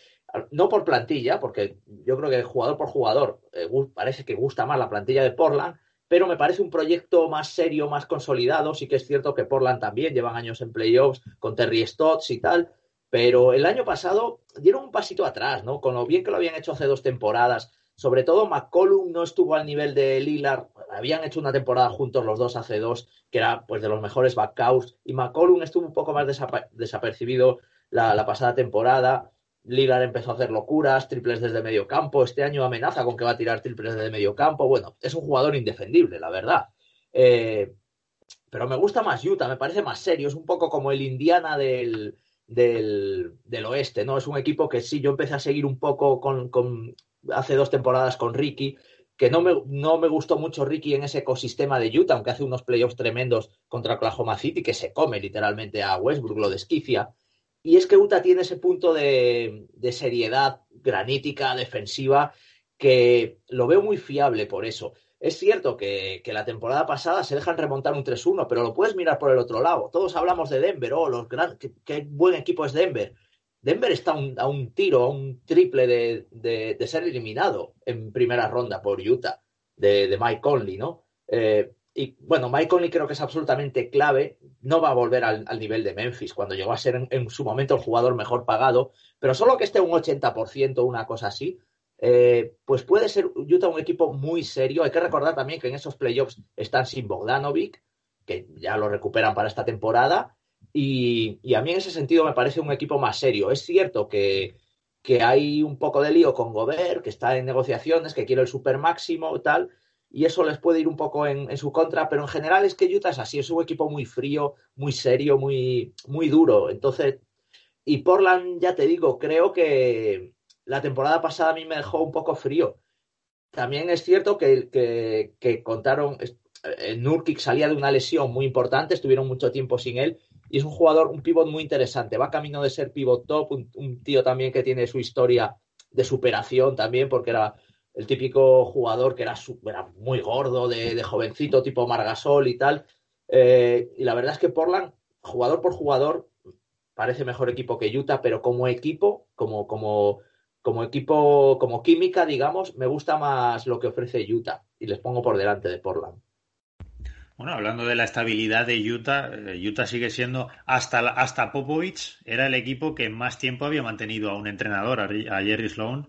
no por plantilla, porque yo creo que jugador por jugador eh, parece que gusta más la plantilla de Portland, pero me parece un proyecto más serio, más consolidado. Sí que es cierto que Portland también llevan años en playoffs con Terry Stotts y tal, pero el año pasado dieron un pasito atrás, ¿no? Con lo bien que lo habían hecho hace dos temporadas. Sobre todo McCollum no estuvo al nivel de Lillard. Habían hecho una temporada juntos los dos hace dos, que era pues de los mejores backouts. Y McCollum estuvo un poco más desapercibido la, pasada temporada. Lillard empezó a hacer locuras, triples desde medio campo. Este año amenaza con que va a tirar triples desde medio campo. Bueno, es un jugador indefendible, la verdad. Eh, pero me gusta más Utah, me parece más serio. Es un poco como el Indiana del, del, oeste, ¿no? Es un equipo que sí, yo empecé a seguir un poco con, hace dos temporadas con Ricky, que no me, no me gustó mucho Ricky en ese ecosistema de Utah, aunque hace unos playoffs tremendos contra Oklahoma City, que se come literalmente a Westbrook, lo desquicia. Y es que Utah tiene ese punto de, de seriedad granítica, defensiva, que lo veo muy fiable por eso. Es cierto que, la temporada pasada se dejan remontar un 3-1, pero lo puedes mirar por el otro lado. Todos hablamos de Denver, oh, los gran, qué, buen equipo es Denver. Denver está a un tiro, a un triple de, ser eliminado en primera ronda por Utah, de, Mike Conley, ¿no? Eh, y bueno, Mike Conley creo que es absolutamente clave. No va a volver al, nivel de Memphis, cuando llegó a ser en, en, su momento el jugador mejor pagado, pero solo que esté un 80%, una cosa así, eh, pues puede ser Utah un equipo muy serio. Hay que recordar también que en esos playoffs están sin Bogdanovic, que ya lo recuperan para esta temporada. Y, a mí en ese sentido me parece un equipo más serio. Es cierto que, hay un poco de lío con Gobert, que está en negociaciones, que quiere el super máximo tal. y eso les puede ir un poco en, su contra, pero en general es que Utah es así, es un equipo muy frío, muy serio, muy, muy duro. Entonces, y Portland, ya te digo, creo que la temporada pasada a mí me dejó un poco frío. También es cierto que, que, contaron, eh, Nurkic salía de una lesión muy importante, estuvieron mucho tiempo sin él, y es un jugador, un pivot muy interesante. Va camino de ser pivot top, un, tío también que tiene su historia de superación también, porque era el típico jugador que era, muy gordo, de, jovencito, tipo Margasol y tal. Eh, y la verdad es que Portland, jugador por jugador, parece mejor equipo que Utah, pero como equipo, como, como, como equipo, como química, digamos, me gusta más lo que ofrece Utah y les pongo por delante de Portland. Bueno, hablando de la estabilidad de Utah, eh, Utah sigue siendo, hasta, hasta Popovich, era el equipo que más tiempo había mantenido a un entrenador, a, Jerry Sloan,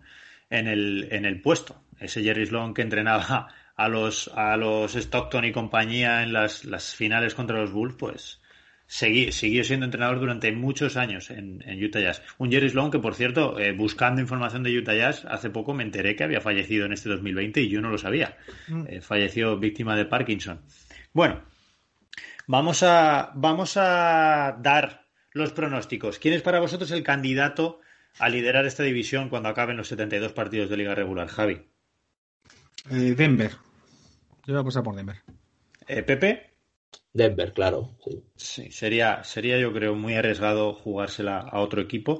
en el, en el puesto. Ese Jerry Sloan que entrenaba a los, a los Stockton y compañía en las, las finales contra los Bulls, pues siguió siendo entrenador durante muchos años en, Utah Jazz. Un Jerry Sloan que, por cierto, eh, buscando información de Utah Jazz, hace poco me enteré que había fallecido en este 2020 y yo no lo sabía. Mm. Eh, falleció víctima de Parkinson. Bueno, vamos a, vamos a dar los pronósticos. ¿Quién es para vosotros el candidato a liderar esta división cuando acaben los 72 partidos de liga regular? Javi. Eh, Denver. Yo voy a pasar por Denver. Pepe. Denver, claro. Sí. sería, sería yo creo muy arriesgado jugársela a otro equipo.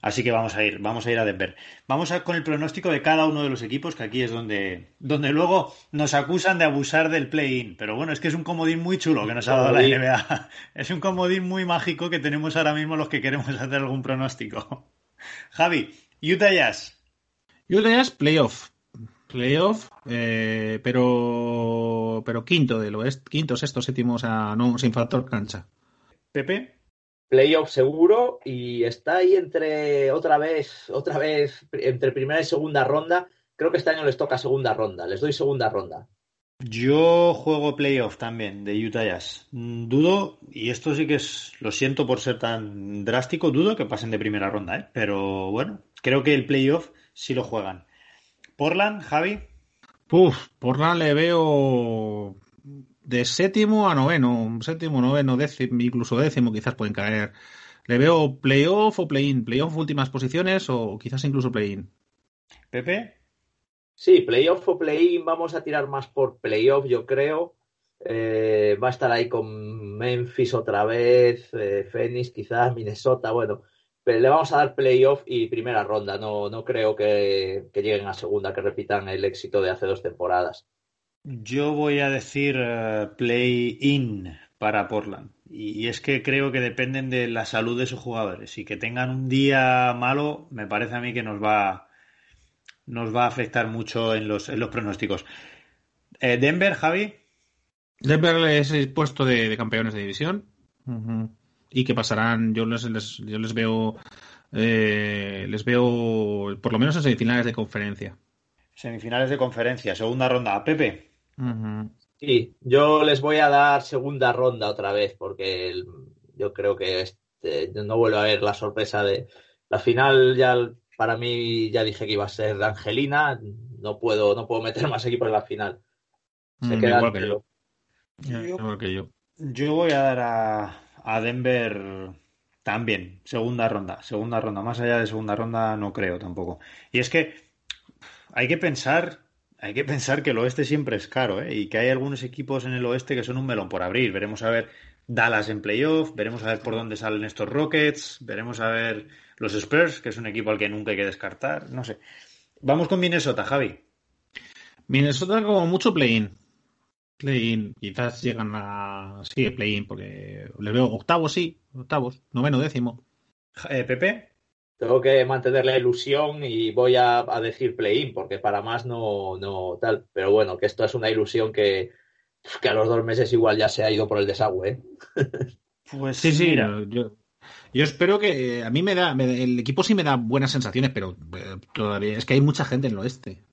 Así que vamos a ir, vamos a ir a Denver. Vamos a, con el pronóstico de cada uno de los equipos, que aquí es donde, donde luego nos acusan de abusar del play-in. Pero bueno, es que es un comodín muy chulo que nos ha dado la NBA. Es un comodín muy mágico que tenemos ahora mismo los que queremos hacer algún pronóstico. Javi, Utah Jazz. Utah Jazz, playoff playoff, eh, pero pero quinto del oeste, quinto, sexto, séptimo, o sea, no, sin factor cancha. Pepe. Playoff seguro y está ahí entre otra vez, otra vez, entre primera y segunda ronda. Creo que este año les toca segunda ronda, les doy segunda ronda. Yo juego playoff también de Utah Jazz. Dudo, y esto sí que es, lo siento por ser tan drástico, dudo que pasen de primera ronda, ¿eh? pero bueno, creo que el playoff sí lo juegan. Portland, Javi. Puf, Portland le veo de séptimo a noveno, séptimo, noveno, décimo, incluso décimo quizás pueden caer. Le veo playoff o play-in, playoff últimas posiciones o quizás incluso play-in. Pepe. Sí, playoff o play-in, vamos a tirar más por playoff, yo creo. Eh, va a estar ahí con Memphis otra vez, eh, Phoenix quizás, Minnesota, bueno, le vamos a dar playoff y primera ronda. No, no creo que, lleguen a segunda, que repitan el éxito de hace dos temporadas. Yo voy a decir eh, play-in para Portland. Y, es que creo que dependen de la salud de sus jugadores. Y que tengan un día malo, me parece a mí que nos va, nos va a afectar mucho en los, en los pronósticos. Eh, Denver, Javi. Denver es el puesto de, campeones de división y que pasarán, yo les, yo les veo, eh, les veo por lo menos en semifinales de conferencia. Semifinales de conferencia, segunda ronda. Pepe. Sí, yo les voy a dar segunda ronda otra vez porque yo creo que este, no vuelvo a ver la sorpresa de la final ya para mí ya dije que iba a ser de Angelina, no puedo no puedo meter más equipos en la final. Se mm, igual que yo. igual que yo. Yo voy a dar a, a Denver también, segunda ronda, segunda ronda, más allá de segunda ronda no creo tampoco. Y es que hay que pensar, hay que pensar que el oeste siempre es caro, ¿eh? y que hay algunos equipos en el oeste que son un melón por abrir. Veremos a ver Dallas en playoff, veremos a ver por dónde salen estos Rockets, veremos a ver los Spurs, que es un equipo al que nunca hay que descartar, no sé. Vamos con Minnesota, Javi. Minnesota como mucho play-in. Play-in, quizás llegan a. Sí, play-in, porque le veo octavos, sí, octavos, noveno, décimo. Eh, Pepe. Tengo que mantener la ilusión y voy a, decir play-in, porque para más no, no tal. Pero bueno, que esto es una ilusión que, que a los dos meses igual ya se ha ido por el desagüe. ¿eh? Pues sí, sí, yo, yo espero que a mí me da, el equipo sí me da buenas sensaciones, pero eh, todavía es que hay mucha gente en el oeste.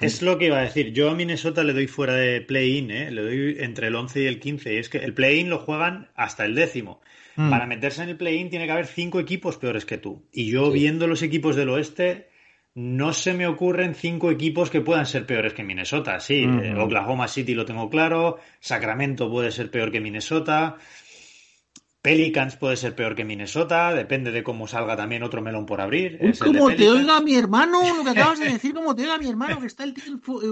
Es, lo que iba a decir. Yo a Minnesota le doy fuera de play-in, ¿eh? le doy entre el 11 y el 15. Y es que el play-in lo juegan hasta el décimo. Mm. Para meterse en el play-in tiene que haber cinco equipos peores que tú. Y yo viendo los equipos del oeste, no se me ocurren cinco equipos que puedan ser peores que Minnesota. Sí, eh, Oklahoma City lo tengo claro, Sacramento puede ser peor que Minnesota. Pelicans puede ser peor que Minnesota, depende de cómo salga también otro melón por abrir. como te oiga mi hermano, lo que acabas de decir, como te oiga mi hermano, que está, el,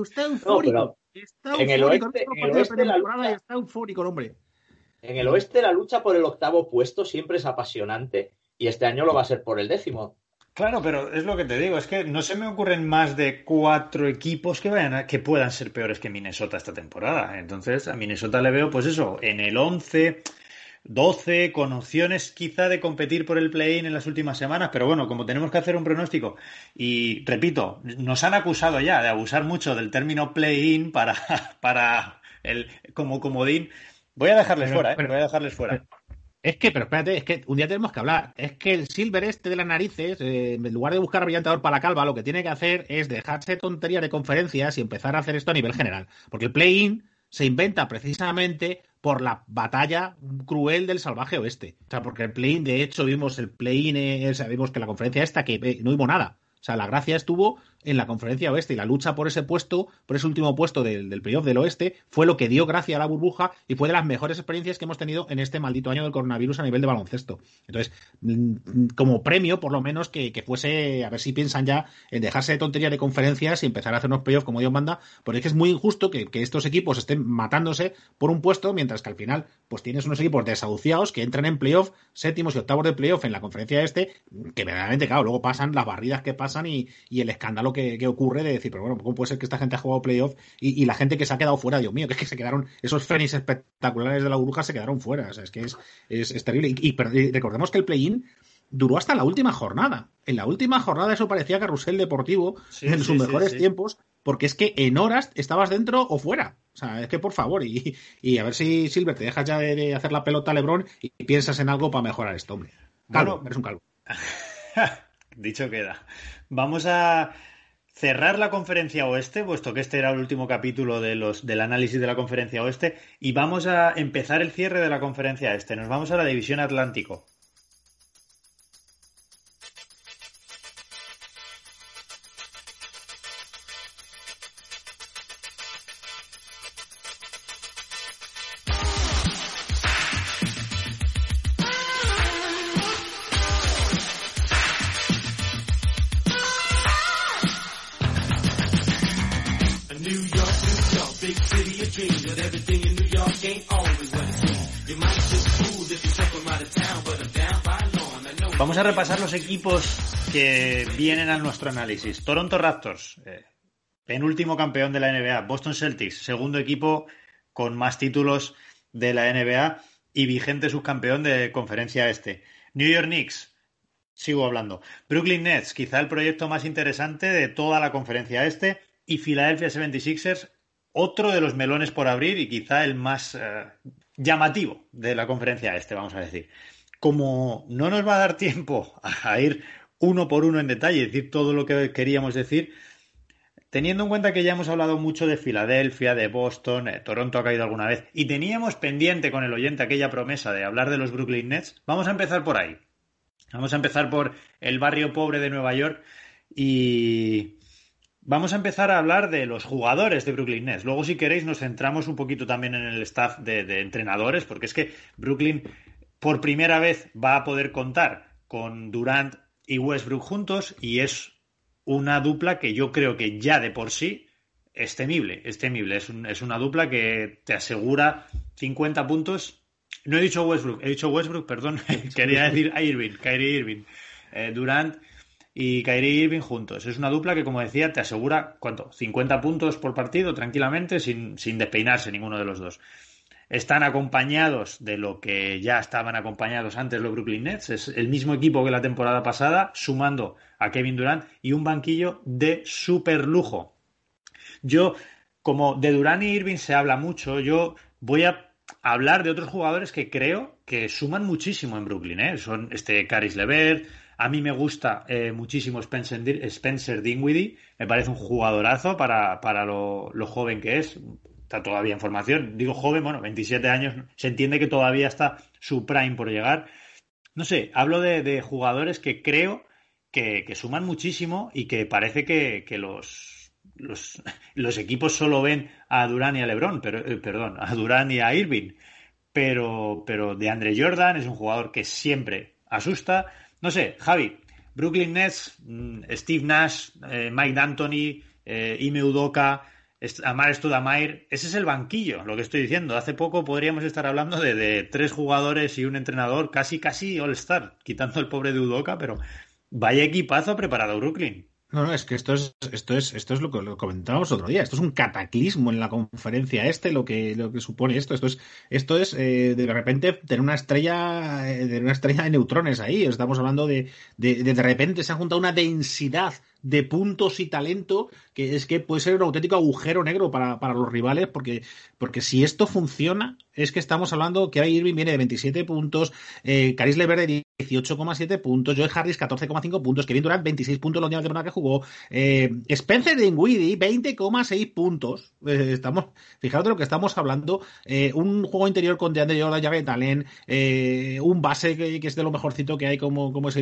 está eufórico. está en el oeste, en el oeste la lucha, está eufórico hombre. En el oeste la lucha por el octavo puesto siempre es apasionante y este año lo va a ser por el décimo. Claro, pero es lo que te digo, es que no se me ocurren más de cuatro equipos que vayan que puedan ser peores que Minnesota esta temporada. Entonces, a Minnesota le veo, pues eso, en el 11, 12, con opciones quizá de competir por el play-in en las últimas semanas, pero bueno, como tenemos que hacer un pronóstico, y repito, nos han acusado ya de abusar mucho del término play-in para, para el, como comodín, voy a dejarles fuera, ¿eh? voy a dejarles fuera. Es que, pero espérate, es que un día tenemos que hablar. Es que el Silver este de las narices, eh, en lugar de buscar brillantador para la calva, lo que tiene que hacer es dejarse tontería de conferencias y empezar a hacer esto a nivel general. Porque el play-in se inventa precisamente por la batalla cruel del salvaje oeste. O sea, porque el play-in, de hecho, vimos el play-in, eh, sabemos que la conferencia esta, que eh, no hubo nada. O sea, la gracia estuvo en la conferencia oeste y la lucha por ese puesto, por ese último puesto del, playoff del oeste, fue lo que dio gracia a la burbuja y fue de las mejores experiencias que hemos tenido en este maldito año del coronavirus a nivel de baloncesto. Entonces, mm, como premio, por lo menos, que, fuese, a ver si piensan ya en dejarse de tontería de conferencias y empezar a hacer unos playoffs como Dios manda, porque es que es muy injusto que, estos equipos estén matándose por un puesto, mientras que al final, pues tienes unos equipos desahuciados que entran en playoff, séptimos y octavos de playoff en la conferencia este, que verdaderamente, claro, luego pasan las barridas que pasan y, el escándalo que, ocurre de decir, pero bueno, ¿cómo puede ser que esta gente ha jugado playoff y, la gente que se ha quedado fuera, Dios mío, que es que se quedaron, esos Fénix espectaculares de la burbuja se quedaron fuera, o sea, es que es, es, terrible. Y, recordemos que el play-in duró hasta la última jornada. En la última jornada eso parecía carrusel deportivo en sus mejores tiempos, porque es que en horas estabas dentro o fuera. O sea, es que por favor, y, y a ver si Silver te dejas ya de, hacer la pelota a Lebron y piensas en algo para mejorar esto, hombre. Calvo, eres un calvo. Dicho queda. Vamos a cerrar la conferencia oeste, puesto que este era el último capítulo de los, del análisis de la conferencia oeste, y vamos a empezar el cierre de la conferencia este. Nos vamos a la división Atlántico. Vamos a repasar los equipos que vienen a nuestro análisis. Toronto Raptors, eh, penúltimo campeón de la NBA. Boston Celtics, segundo equipo con más títulos de la NBA y vigente subcampeón de conferencia este. New York Knicks, sigo hablando. Brooklyn Nets, quizá el proyecto más interesante de toda la conferencia este. Y Philadelphia 76ers, otro de los melones por abrir y quizá el más eh, llamativo de la conferencia este, vamos a decir como no nos va a dar tiempo a ir uno por uno en detalle, decir todo lo que queríamos decir, teniendo en cuenta que ya hemos hablado mucho de Filadelfia, de Boston, eh, Toronto ha caído alguna vez, y teníamos pendiente con el oyente aquella promesa de hablar de los Brooklyn Nets, vamos a empezar por ahí. Vamos a empezar por el barrio pobre de Nueva York y vamos a empezar a hablar de los jugadores de Brooklyn Nets. Luego, si queréis, nos centramos un poquito también en el staff de entrenadores, porque es que Brooklyn por primera vez va a poder contar con Durant y Westbrook juntos y es una dupla que yo creo que ya de por sí es temible, es temible, es, una dupla que te asegura 50 puntos. No he dicho Westbrook, he dicho Westbrook, perdón, quería decir a Irving, Kyrie Irving, eh, Durant y Kyrie Irving juntos. Es una dupla que, como decía, te asegura, ¿cuánto? 50 puntos por partido tranquilamente sin, sin despeinarse ninguno de los dos. Están acompañados de lo que ya estaban acompañados antes los Brooklyn Nets. Es el mismo equipo que la temporada pasada, sumando a Kevin Durant y un banquillo de super lujo. Yo, como de Durant y Irving se habla mucho, yo voy a hablar de otros jugadores que creo que suman muchísimo en Brooklyn. ¿eh? Son este Caris Levert. A mí me gusta eh, muchísimo Spencer, Dinwiddie. Me parece un jugadorazo para, para lo, joven que es está todavía en formación. Digo joven, bueno, 27 años, se entiende que todavía está su prime por llegar. No sé, hablo de, jugadores que creo que, suman muchísimo y que parece que, los, los, equipos solo ven a Durán y a Lebron, pero, eh, perdón, a Durán y a Irving. Pero, pero de Andre Jordan es un jugador que siempre asusta. No sé, Javi, Brooklyn Nets, mm, Steve Nash, eh, Mike D'Antoni, eh, Ime Udoka, Amar Studamair, ese es el banquillo, lo que estoy diciendo. Hace poco podríamos estar hablando de, tres jugadores y un entrenador casi, casi all-star, quitando el pobre de Udoka, pero vaya equipazo preparado Brooklyn. No, no, es que esto es, esto es, esto es lo que lo comentábamos otro día. Esto es un cataclismo en la conferencia este, lo que, lo que supone esto. Esto es, esto es eh, de repente tener una estrella, eh, de una estrella de neutrones ahí. Estamos hablando de, de, de, de repente se ha juntado una densidad de puntos y talento que es que puede ser un auténtico agujero negro para, para los rivales, porque, porque si esto funciona, es que estamos hablando que ahí Irving viene de 27 puntos, eh, Caris Lever de 18,7 puntos, Joe Harris 14,5 puntos, Kevin Durant 26 puntos la última temporada que jugó, eh, Spencer Dinwiddie 20,6 puntos. Eh, estamos, fijaros de lo que estamos hablando, eh, un juego interior con DeAndre Jordan, Jared Allen, eh, un base que, es de lo mejorcito que hay como, como es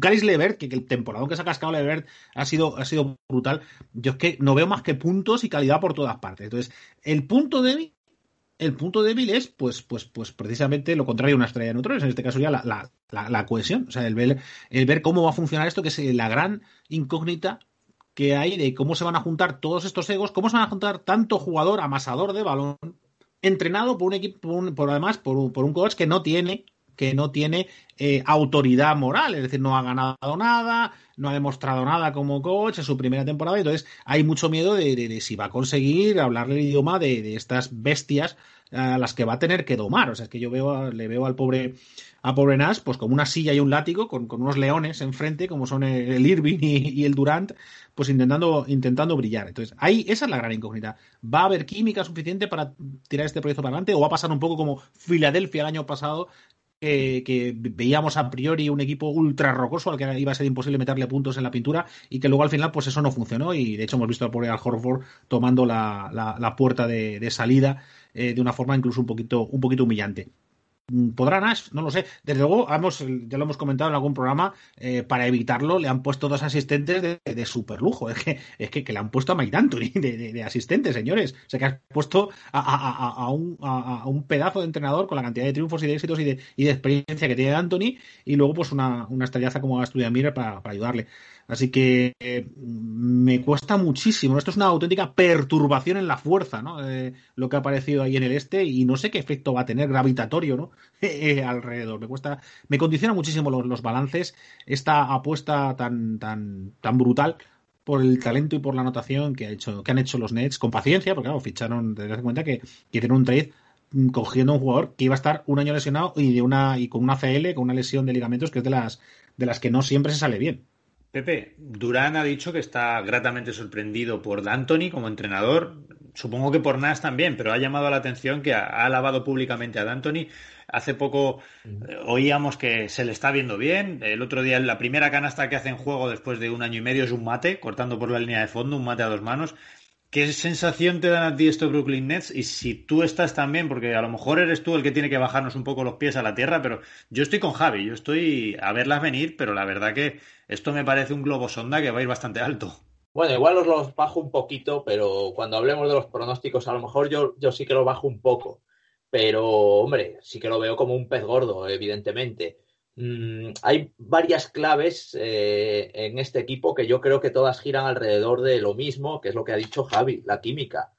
Caris Levert, que, que el temporada que se ha cascado Levert ha sido, ha sido brutal. Yo es que no veo más que puntos y calidad por todas partes. Entonces, el punto débil, el punto débil es, pues, pues, pues precisamente lo contrario a una estrella de neutrones, en este caso ya la, la, cohesión. O sea, el ver, el ver cómo va a funcionar esto, que es la gran incógnita que hay de cómo se van a juntar todos estos egos, cómo se van a juntar tanto jugador amasador de balón, entrenado por un equipo, por, además por un, por un coach que no tiene que no tiene eh, autoridad moral, es decir, no ha ganado nada, no ha demostrado nada como coach en su primera temporada, entonces hay mucho miedo de, si va a conseguir hablarle el idioma de, estas bestias a las que va a tener que domar. O sea, es que yo veo, le veo al pobre a pobre Nash, pues como una silla y un látigo, con, unos leones enfrente, como son el, Irving y, el Durant, pues intentando, intentando brillar. Entonces, ahí, esa es la gran incógnita. ¿Va a haber química suficiente para tirar este proyecto para adelante? ¿O va a pasar un poco como Filadelfia el año pasado, que, veíamos a priori un equipo ultra rocoso al que iba a ser imposible meterle puntos en la pintura y que luego al final pues eso no funcionó y de hecho hemos visto al pobre Horford tomando la, la, puerta de, de salida eh, de una forma incluso un poquito, un poquito humillante. Mm, ¿Podrá Nash? No lo sé. Desde luego, ya lo hemos comentado en algún programa, eh, para evitarlo le han puesto dos asistentes de, de super lujo. Es que, es que, le han puesto a Mike D'Antoni de, de, asistente, señores. O sea, que has puesto a, un, a, un, pedazo de entrenador con la cantidad de triunfos y de éxitos y de, y de experiencia que tiene D'Antoni y luego pues una, una estrellaza como Asturias Miller para, para ayudarle. Así que eh, me cuesta muchísimo. Esto es una auténtica perturbación en la fuerza, ¿no? Eh, lo que ha aparecido ahí en el este y no sé qué efecto va a tener gravitatorio, ¿no? Eh, alrededor. Me cuesta, me condiciona muchísimo los, balances esta apuesta tan, tan, tan brutal por el talento y por la anotación que, ha hecho, que han hecho los Nets con paciencia, porque claro, ficharon, te das cuenta que, que un trade mm, cogiendo un jugador que iba a estar un año lesionado y de una y con una CL, con una lesión de ligamentos que es de las de las que no siempre se sale bien. Pepe, Durán ha dicho que está gratamente sorprendido por D'Antoni como entrenador. Supongo que por Nas también, pero ha llamado la atención que ha, alabado públicamente a D'Antoni. Hace poco eh, oíamos que se le está viendo bien. El otro día, la primera canasta que hace en juego después de un año y medio es un mate, cortando por la línea de fondo, un mate a dos manos. ¿Qué sensación te dan a ti estos Brooklyn Nets? Y si tú estás también, porque a lo mejor eres tú el que tiene que bajarnos un poco los pies a la tierra, pero yo estoy con Javi, yo estoy a verlas venir, pero la verdad que esto me parece un globo sonda que va a ir bastante alto. Bueno, igual os los bajo un poquito, pero cuando hablemos de los pronósticos, a lo mejor yo, yo sí que lo bajo un poco. Pero, hombre, sí que lo veo como un pez gordo, evidentemente. Mm, hay varias claves eh, en este equipo que yo creo que todas giran alrededor de lo mismo, que es lo que ha dicho Javi, la química.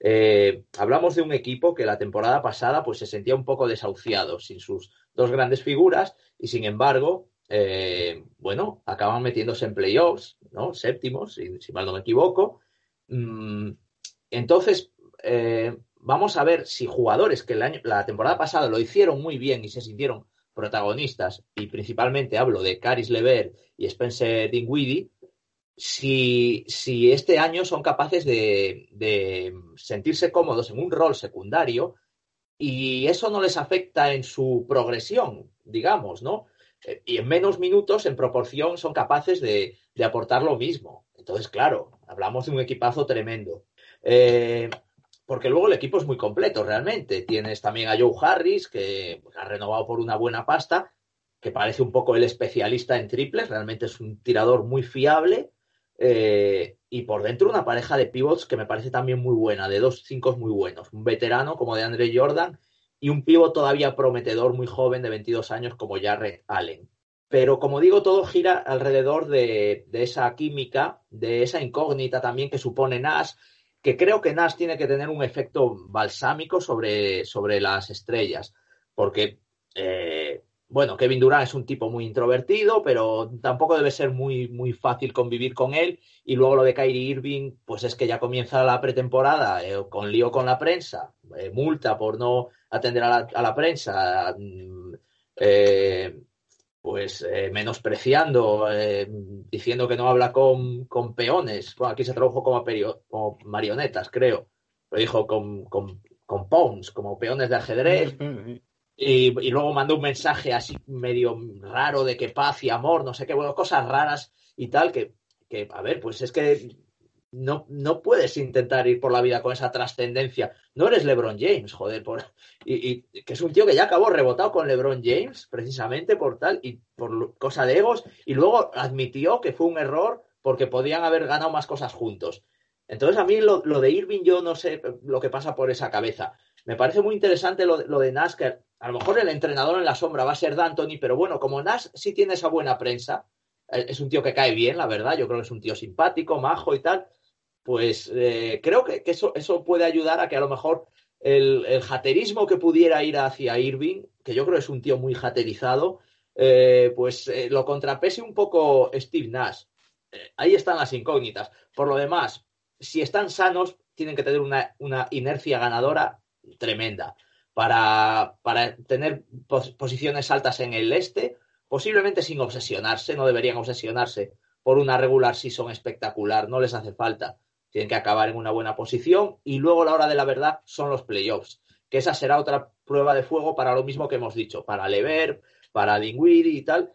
Eh, hablamos de un equipo que la temporada pasada pues se sentía un poco desahuciado sin sus dos grandes figuras y sin embargo eh, bueno, acaban metiéndose en playoffs, ¿no? Séptimos, si, mal no me equivoco. Mm, entonces, vamos a ver si jugadores que la temporada pasada lo hicieron muy bien y se sintieron protagonistas, y principalmente hablo de Caris Lever y Spencer Dinwiddie, si, si este año son capaces de, sentirse cómodos en un rol secundario y eso no les afecta en su progresión, digamos, ¿no? Eh, y en menos minutos, en proporción, son capaces de, aportar lo mismo. Entonces, claro, hablamos de un equipazo tremendo. Eh, porque luego el equipo es muy completo realmente. Tienes también a Joe Harris, que ha renovado por una buena pasta, que parece un poco el especialista en triples, realmente es un tirador muy fiable. Eh, y por dentro una pareja de pivots que me parece también muy buena, de dos cinco muy buenos. Un veterano como de Andre Jordan y un pivot todavía prometedor, muy joven, de 22 años, como Jarrett Allen. Pero como digo, todo gira alrededor de, esa química, de esa incógnita también que supone Nash, que creo que Nash tiene que tener un efecto balsámico sobre, sobre las estrellas, porque eh, bueno, Kevin Durant es un tipo muy introvertido, pero tampoco debe ser muy, muy fácil convivir con él. Y luego lo de Kyrie Irving, pues es que ya comienza la pretemporada eh, con lío con la prensa, eh, multa por no atender a la, prensa, mm, pues menospreciando, diciendo que no habla con, peones. Bueno, aquí se tradujo como, como marionetas, creo. Lo dijo con, con, con pawns, como peones de ajedrez. Y, luego mandó un mensaje así medio raro de que paz y amor, no sé qué, bueno, cosas raras y tal, que, que a ver, pues es que no, no puedes intentar ir por la vida con esa trascendencia. No eres LeBron James, joder, por, y, que es un tío que ya acabó rebotado con LeBron James, precisamente por tal, y por cosa de egos, y luego admitió que fue un error porque podían haber ganado más cosas juntos. Entonces, a mí lo, lo de Irving, yo no sé lo que pasa por esa cabeza. Me parece muy interesante lo, lo de NASCAR a lo mejor el entrenador en la sombra va a ser D'Antoni, pero bueno, como Nash sí tiene esa buena prensa, eh, es un tío que cae bien, la verdad, yo creo que es un tío simpático, majo y tal, pues eh, creo que, eso, puede ayudar a que a lo mejor el, el, jaterismo que pudiera ir hacia Irving, que yo creo que es un tío muy jaterizado, eh, pues lo contrapese un poco Steve Nash. ahí están las incógnitas. Por lo demás, si están sanos, tienen que tener una, una inercia ganadora tremenda para, para tener posiciones altas en el este, posiblemente sin obsesionarse, no deberían obsesionarse por una regular season espectacular, no les hace falta. Tienen que acabar en una buena posición y luego la hora de la verdad son los playoffs, que esa será otra prueba de fuego para lo mismo que hemos dicho, para Lever, para Dinwiddie y tal,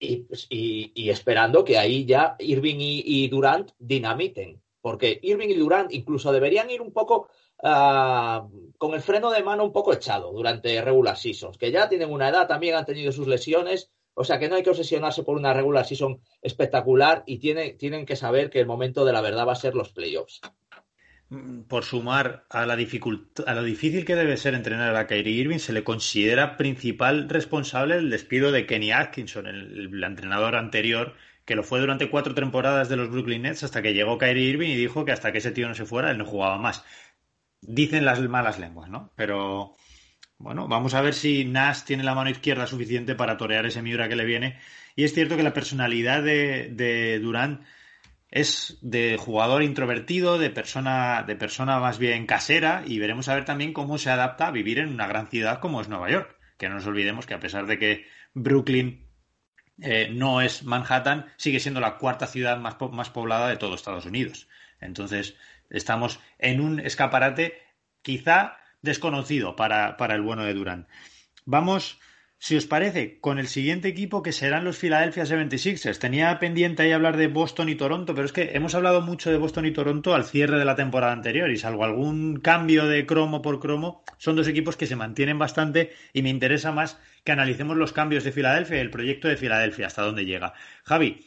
y, esperando que ahí ya Irving y, y, Durant dinamiten, porque Irving y Durant incluso deberían ir un poco Ah, con el freno de mano un poco echado durante regular seasons, que ya tienen una edad, también han tenido sus lesiones, o sea que no hay que obsesionarse por una regular season espectacular y tienen que saber que el momento de la verdad va a ser los playoffs. Mm, por sumar a la a lo difícil que debe ser entrenar a Kyrie Irving, se le considera principal responsable el despido de Kenny Atkinson, el, entrenador anterior, que lo fue durante cuatro temporadas de los Brooklyn Nets hasta que llegó Kyrie Irving y dijo que hasta que ese tío no se fuera, él no jugaba más dicen las malas lenguas, ¿no? Pero bueno, vamos a ver si Nash tiene la mano izquierda suficiente para torear ese Miura que le viene. Y es cierto que la personalidad de, de Durán es de jugador introvertido, de persona, de persona más bien casera, y veremos a ver también cómo se adapta a vivir en una gran ciudad como es Nueva York. Que no nos olvidemos que a pesar de que Brooklyn eh, no es Manhattan, sigue siendo la cuarta ciudad más, más poblada de todo Estados Unidos. Entonces, Estamos en un escaparate quizá desconocido para, para el bueno de Durán. Vamos, si os parece, con el siguiente equipo que serán los Philadelphia 76ers. Tenía pendiente ahí hablar de Boston y Toronto, pero es que hemos hablado mucho de Boston y Toronto al cierre de la temporada anterior y salvo algún cambio de cromo por cromo, son dos equipos que se mantienen bastante y me interesa más que analicemos los cambios de Filadelfia y el proyecto de Filadelfia, hasta dónde llega. Javi.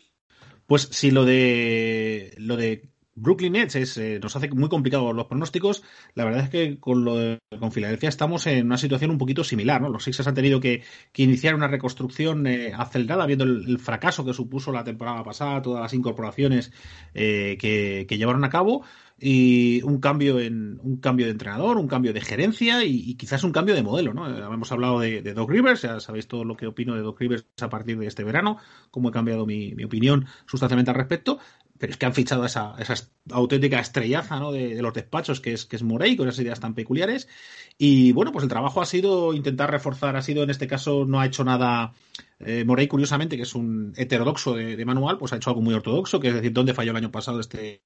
Pues si lo de lo de Brooklyn Nets es, eh, nos hace muy complicados los pronósticos. La verdad es que con lo de, con Filadelfia estamos en una situación un poquito similar. ¿no? Los Sixers han tenido que, iniciar una reconstrucción eh, acelerada, viendo el, fracaso que supuso la temporada pasada, todas las incorporaciones eh, que, llevaron a cabo y un cambio en un cambio de entrenador, un cambio de gerencia y, quizás un cambio de modelo, ¿no? Hemos hablado de, Doc Rivers, ya sabéis todo lo que opino de Doc Rivers a partir de este verano, cómo he cambiado mi opinión sustancialmente al respecto, pero es que han fichado esa, esa auténtica estrellaza ¿no? de, los despachos que es, que es Morey, con esas ideas tan peculiares. Y bueno, pues el trabajo ha sido intentar reforzar, ha sido en este caso, no ha hecho nada eh, Morey, curiosamente, que es un heterodoxo de, manual, pues ha hecho algo muy ortodoxo, que es decir, ¿dónde falló el año pasado este,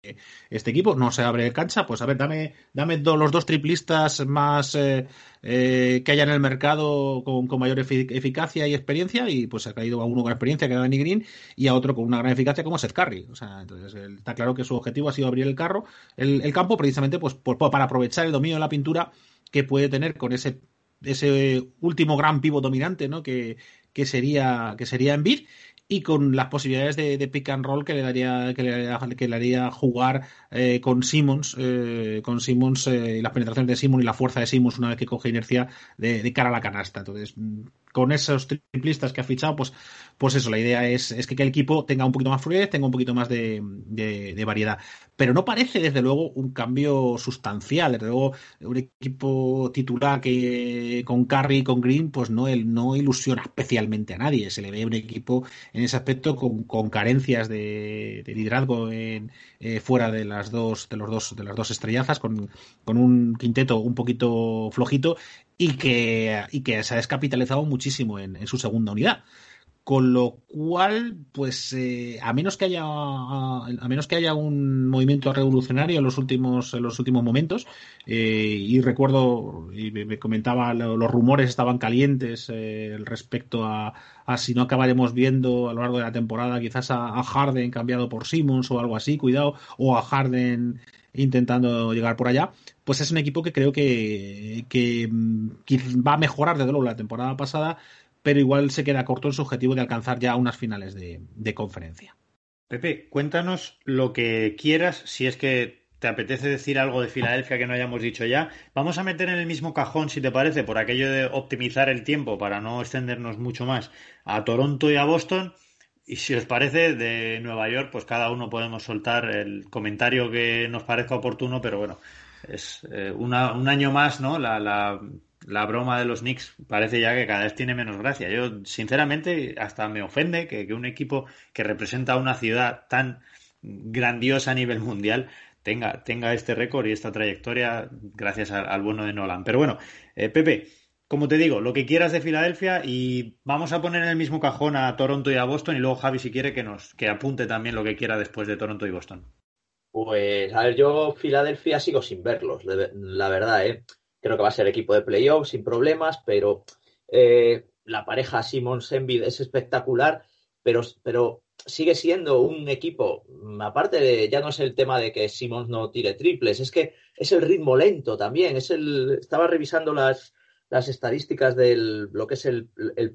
este equipo? No se abre cancha, pues a ver, dame, dame los dos triplistas más eh, eh, que haya en el mercado con, mayor eficacia y experiencia, y pues ha caído a uno con experiencia, que era Danny Green, y a otro con una gran eficacia como Seth Curry. O sea, entonces está claro que su objetivo ha sido abrir el carro, el, campo, precisamente pues para aprovechar el dominio de la pintura que puede tener con ese ese último gran pivo dominante, ¿no? Que, que sería, que sería Embiid y con las posibilidades de, pick and roll que le daría que le, haría jugar eh, con Simmons eh, con Simmons eh, y las penetraciones de Simmons y la fuerza de Simmons una vez que coge inercia de, de cara a la canasta. Entonces con esos triplistas que ha fichado, pues, pues eso, la idea es, es que, el equipo tenga un poquito más fluidez, tenga un poquito más de, variedad. Pero no parece, desde luego, un cambio sustancial. Desde luego, un equipo titular que con Curry y con Green, pues no, no ilusiona especialmente a nadie. Se le ve un equipo en ese aspecto con, carencias de, liderazgo en, eh, fuera de las dos, de los dos, de las dos estrellazas, con, con un quinteto un poquito flojito y que, y que se ha descapitalizado muchísimo en, su segunda unidad. Con lo cual, pues eh, a menos que haya a, menos que haya un movimiento revolucionario en los últimos en los últimos momentos eh, y recuerdo y me comentaba los rumores estaban calientes eh, respecto a, a, si no acabaremos viendo a lo largo de la temporada quizás a Harden cambiado por Simmons o algo así cuidado o a Harden intentando llegar por allá, pues es un equipo que creo que, que, mm, va a mejorar desde luego la temporada pasada, pero igual se queda corto en su objetivo de alcanzar ya unas finales de, conferencia. Pepe, cuéntanos lo que quieras, si es que te apetece decir algo de Filadelfia que no hayamos dicho ya. Vamos a meter en el mismo cajón, si te parece, por aquello de optimizar el tiempo para no extendernos mucho más, a Toronto y a Boston. Y si os parece, de Nueva York, pues cada uno podemos soltar el comentario que nos parezca oportuno, pero bueno, es eh, un año más, ¿no? La, la, la, broma de los Knicks parece ya que cada vez tiene menos gracia. Yo, sinceramente, hasta me ofende que, un equipo que representa una ciudad tan grandiosa a nivel mundial tenga, tenga este récord y esta trayectoria gracias al, bueno de Nolan. Pero bueno, eh, Pepe como te digo, lo que quieras de Filadelfia y vamos a poner en el mismo cajón a Toronto y a Boston y luego Javi si quiere que nos que apunte también lo que quiera después de Toronto y Boston. Pues a ver, yo Filadelfia sigo sin verlos, la verdad, ¿eh? creo que va a ser equipo de playoff sin problemas, pero eh, la pareja Simon Envid es espectacular, pero, pero sigue siendo un equipo, aparte de, ya no es el tema de que Simons no tire triples, es que es el ritmo lento también, es el, estaba revisando las, las estadísticas del lo que es el,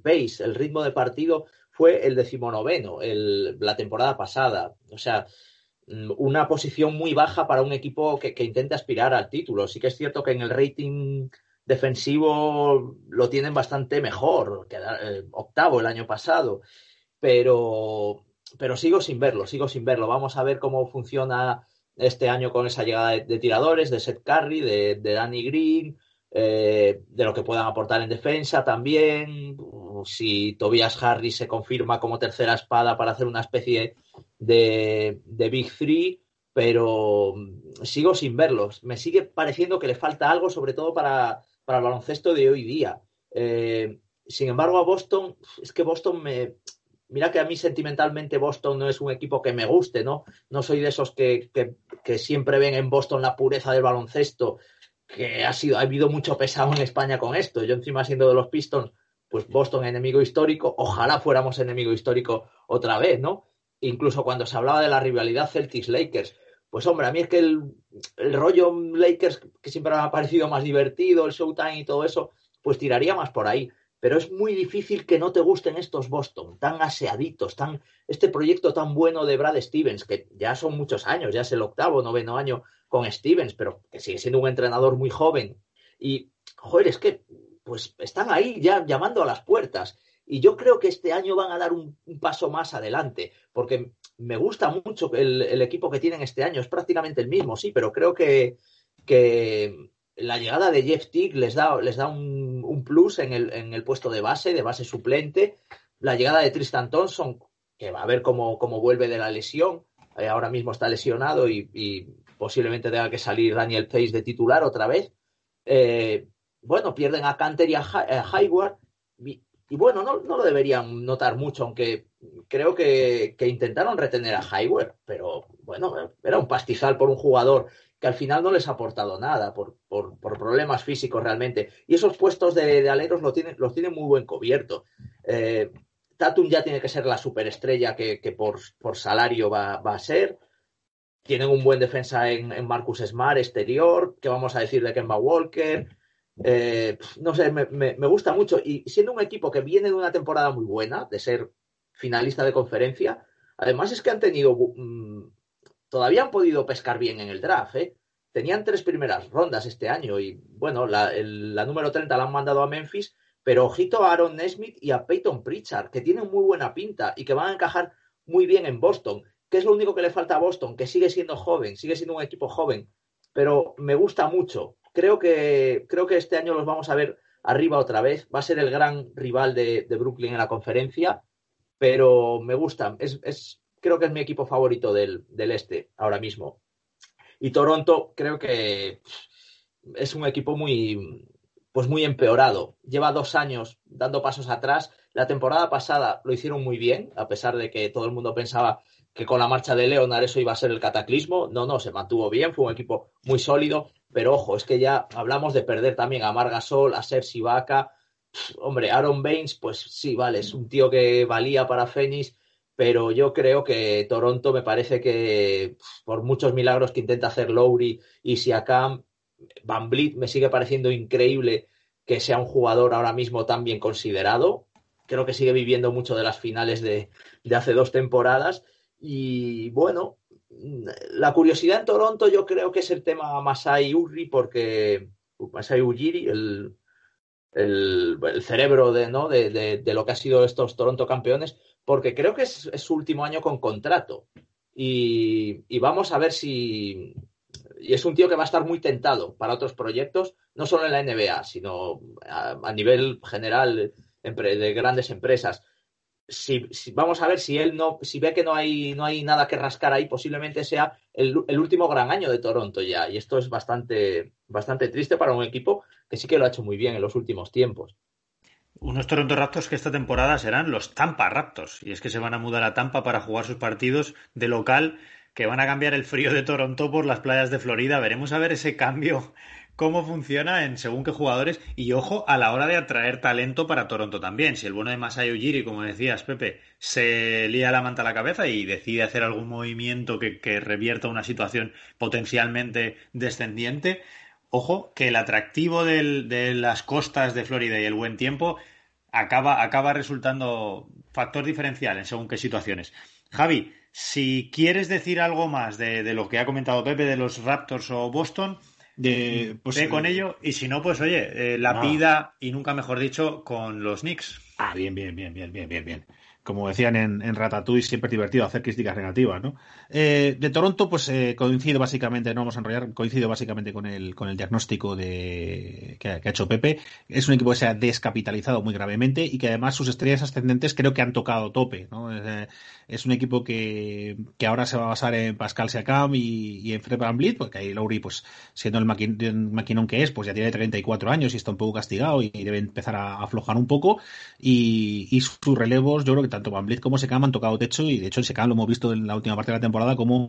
pace, el ritmo de partido, fue el decimonoveno el, la temporada pasada. O sea, mm, una posición muy baja para un equipo que, que intente aspirar al título. Sí que es cierto que en el rating defensivo lo tienen bastante mejor, que eh, octavo el año pasado, pero, pero sigo sin verlo, sigo sin verlo. Vamos a ver cómo funciona este año con esa llegada de, tiradores, de Seth Curry, de, de Danny Green, eh, de lo que puedan aportar en defensa también. Si Tobias Harris se confirma como tercera espada para hacer una especie de, Big Three, pero sigo sin verlos. Me sigue pareciendo que le falta algo, sobre todo para, para el baloncesto de hoy día. Eh, sin embargo, a Boston, es que Boston me. Mira que a mí sentimentalmente Boston no es un equipo que me guste, ¿no? No soy de esos que, que siempre ven en Boston la pureza del baloncesto que ha sido, ha habido mucho pesado en España con esto. Yo encima siendo de los Pistons, pues Boston enemigo histórico, ojalá fuéramos enemigo histórico otra vez, ¿no? Incluso cuando se hablaba de la rivalidad Celtics-Lakers, pues hombre, a mí es que el, el, rollo Lakers, que siempre me ha parecido más divertido, el Showtime y todo eso, pues tiraría más por ahí. Pero es muy difícil que no te gusten estos Boston, tan aseaditos, tan, este proyecto tan bueno de Brad Stevens, que ya son muchos años, ya es el octavo, noveno año con Stevens, pero que sigue siendo un entrenador muy joven. Y, joder, es que pues están ahí ya llamando a las puertas. Y yo creo que este año van a dar un, paso más adelante, porque me gusta mucho el, el, equipo que tienen este año. Es prácticamente el mismo, sí, pero creo que, que la llegada de Jeff Tick les da, les da un, plus en el, en el, puesto de base, de base suplente. La llegada de Tristan Thompson, que va a ver cómo, cómo vuelve de la lesión. Eh, ahora mismo está lesionado y, posiblemente tenga que salir Daniel Pace de titular otra vez. Eh, bueno, pierden a Canter y a, Hayward. Bueno, no, lo deberían notar mucho, aunque creo que, intentaron retener a Hayward, pero bueno, era un pastizal por un jugador que al final no les ha aportado nada por, problemas físicos realmente. Y esos puestos de, aleros los tienen, los tienen muy buen cubierto. Eh, Tatum ya tiene que ser la superestrella que, por, por, salario va, va, a ser. Tienen un buen defensa en, Marcus Smart exterior. ¿Qué vamos a decir de Kemba Walker? Eh, no sé, me, gusta mucho. Y siendo un equipo que viene de una temporada muy buena, de ser finalista de conferencia, además es que han tenido. Mm, todavía han podido pescar bien en el draft, ¿eh? Tenían tres primeras rondas este año y, bueno, la, la número 30 la han mandado a Memphis, pero ojito a Aaron Nesmith y a Peyton Pritchard, que tienen muy buena pinta y que van a encajar muy bien en Boston. ¿Qué es lo único que le falta a Boston? Que sigue siendo joven, sigue siendo un equipo joven, pero me gusta mucho creo que, creo que este año los vamos a ver arriba otra vez. Va a ser el gran rival de, Brooklyn en la conferencia, pero me gusta. Es, creo que es mi equipo favorito del, este ahora mismo. Y Toronto creo que es un equipo muy, pues muy empeorado. Lleva dos años dando pasos atrás. La temporada pasada lo hicieron muy bien, a pesar de que todo el mundo pensaba que con la marcha de Leonard eso iba a ser el cataclismo. No, no, se mantuvo bien, fue un equipo muy sólido. Pero ojo, es que ya hablamos de perder también a Margasol, a Sergi Vaca. Hombre, Aaron Baines, pues sí, vale, es un tío que valía para Phoenix, pero yo creo que Toronto me parece que por muchos milagros que intenta hacer Lowry y Siakam, Van Vliet me sigue pareciendo increíble que sea un jugador ahora mismo tan bien considerado. Creo que sigue viviendo mucho de las finales de, de hace dos temporadas. Y bueno, la curiosidad en Toronto yo creo que es el tema Masai Uri, porque Masai Ujiri, el, el, cerebro de, ¿no? De, lo que ha sido estos Toronto campeones, porque creo que es, su último año con contrato. Y, vamos a ver si... Y es un tío que va a estar muy tentado para otros proyectos, no solo en la NBA, sino a nivel general de grandes empresas si, vamos a ver si él no, si ve que no hay, no hay nada que rascar ahí, posiblemente sea el, último gran año de Toronto ya. Y esto es bastante, bastante triste para un equipo que sí que lo ha hecho muy bien en los últimos tiempos. Unos Toronto Raptors que esta temporada serán los Tampa Raptors. Y es que se van a mudar a Tampa para jugar sus partidos de local, que van a cambiar el frío de Toronto por las playas de Florida. Veremos a ver ese cambio cómo funciona en según qué jugadores y ojo a la hora de atraer talento para Toronto también. Si el bueno de Masai Ujiri, como decías, Pepe, se lía la manta a la cabeza y decide hacer algún movimiento que, revierta una situación potencialmente descendiente, ojo que el atractivo de las costas de Florida y el buen tiempo acaba, acaba resultando factor diferencial en según qué situaciones. Javi, si quieres decir algo más de lo que ha comentado Pepe de los Raptors o Boston, de, pues, Ve con eh, ello y si no, pues oye, eh, la pida y nunca mejor dicho con los Knicks. Ah, bien, bien, bien, bien, bien, bien, bien como decían en, en, Ratatouille, siempre es divertido hacer críticas negativas, ¿no? Eh, de Toronto, pues eh, coincido básicamente, no vamos a enrollar, coincido básicamente con el, con el diagnóstico de, que, ha, hecho Pepe. Es un equipo que se ha descapitalizado muy gravemente y que además sus estrellas ascendentes creo que han tocado tope, ¿no? Es, un equipo que, que, ahora se va a basar en Pascal Siakam y, en Fred Van porque ahí Lowry, pues siendo el maquinón que es, pues ya tiene 34 años y está un poco castigado y debe empezar a aflojar un poco y, sus relevos yo creo que tanto Van Vliet como Secam han tocado techo y de hecho el Secam lo hemos visto en la última parte de la temporada como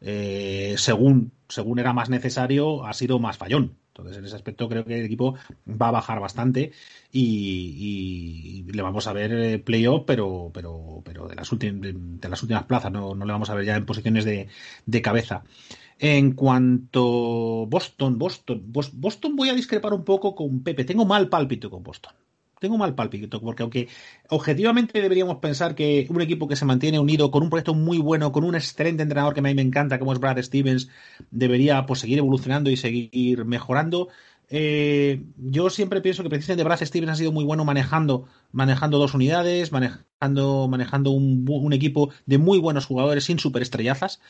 eh, según, según era más necesario ha sido más fallón. Entonces, en ese aspecto creo que el equipo va a bajar bastante y, le vamos a ver eh, playoff, pero, pero, pero de las, de, las últimas plazas, no, no, le vamos a ver ya en posiciones de, de cabeza. En cuanto Boston, Boston, Boston voy a discrepar un poco con Pepe. Tengo mal pálpito con Boston tengo mal palpito, porque aunque objetivamente deberíamos pensar que un equipo que se mantiene unido con un proyecto muy bueno, con un excelente entrenador que a mí me encanta, como es Brad Stevens, debería pues, seguir evolucionando y seguir mejorando. Eh, yo siempre pienso que precisamente Brad Stevens ha sido muy bueno manejando, manejando dos unidades, manejando, manejando un, un equipo de muy buenos jugadores sin superestrellazas.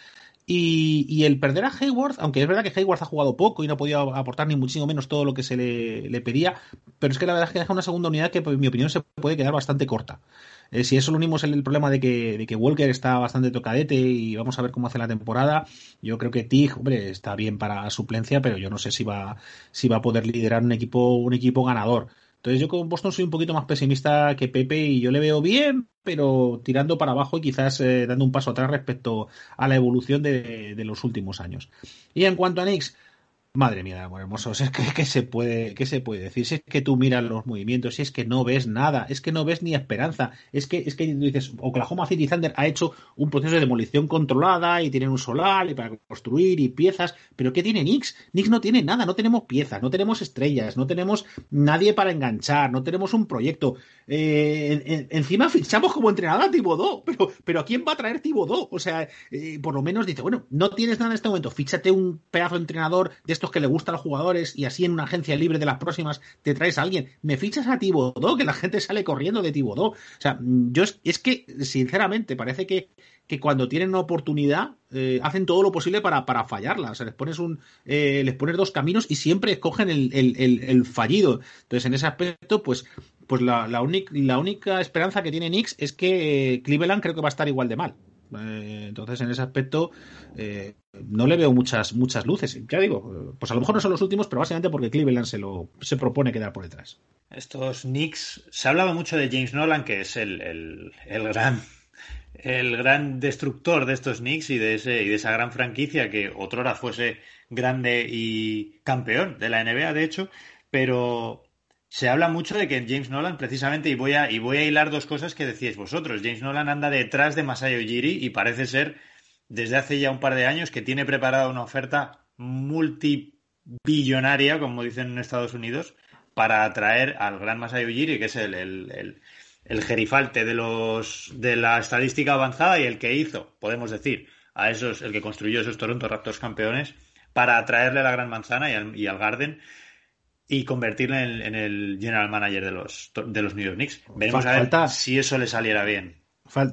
Y, el perder a Hayward, aunque es verdad que Hayward ha jugado poco y no ha podido aportar ni muchísimo menos todo lo que se le, pedía, pero es que la verdad es que deja una segunda unidad que, en mi opinión, se puede quedar bastante corta. Eh, si eso lo unimos el, el problema de que, de que, Walker está bastante tocadete y vamos a ver cómo hace la temporada, yo creo que Tig, hombre, está bien para suplencia, pero yo no sé si va, si va a poder liderar un equipo, un equipo ganador. Entonces yo con Boston soy un poquito más pesimista que Pepe y yo le veo bien, pero tirando para abajo y quizás eh, dando un paso atrás respecto a la evolución de, los últimos años. Y en cuanto a Knicks, Madre mía, amor es que ¿qué se puede, qué se puede decir? Si es que tú miras los movimientos, si es que no ves nada, es que no ves ni esperanza, es que, es que dices, Oklahoma City Thunder ha hecho un proceso de demolición controlada y tienen un solar y para construir y piezas, pero ¿qué tiene Knicks? Knicks no tiene nada, no tenemos piezas, no tenemos estrellas, no tenemos nadie para enganchar, no tenemos un proyecto. Eh, encima fichamos como entrenador a Tibodó, pero, pero ¿a quién va a traer Tibodó? O sea, eh, por lo menos dice, bueno, no tienes nada en este momento, fíchate un pedazo de entrenador de estos que le gustan a los jugadores y así en una agencia libre de las próximas te traes a alguien. Me fichas a Tibodó, que la gente sale corriendo de Tibodó. O sea, yo es, que, sinceramente, parece que, que cuando tienen una oportunidad eh, hacen todo lo posible para, para fallarla. O sea, les pones un eh, les pones dos caminos y siempre escogen el, el, el, fallido. Entonces, en ese aspecto, pues, pues la, la, única esperanza que tiene Knicks es que Cleveland creo que va a estar igual de mal. Eh, entonces, en ese aspecto, eh, no le veo muchas, muchas luces. Ya digo, pues a lo mejor no son los últimos, pero básicamente porque Cleveland se, lo, se propone quedar por detrás. Estos Knicks, se ha hablado mucho de James Nolan, que es el, el, el gran el gran destructor de estos Knicks y de, ese, y de esa gran franquicia que otrora fuese grande y campeón de la NBA, de hecho, pero se habla mucho de que James Nolan, precisamente, y voy a, y voy a hilar dos cosas que decíais vosotros. James Nolan anda detrás de Masayo Ujiri y parece ser, desde hace ya un par de años, que tiene preparada una oferta multibillonaria, como dicen en Estados Unidos, para atraer al gran Masayo Ujiri, que es el, el, el, gerifalte de, los, de la estadística avanzada y el que hizo, podemos decir, a esos, el que construyó esos Toronto Raptors campeones, para atraerle a la gran manzana y al, y al Garden y convertirle en, el general manager de los, de los New York Knicks. Veremos a ver si eso le saliera bien.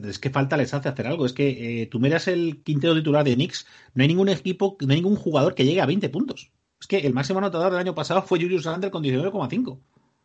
es que falta les hace hacer algo. Es que eh, tú miras el quinteto titular de Knicks, no hay ningún equipo, no hay ningún jugador que llegue a 20 puntos. Es que el máximo anotador del año pasado fue Julius Randle con 19,5. O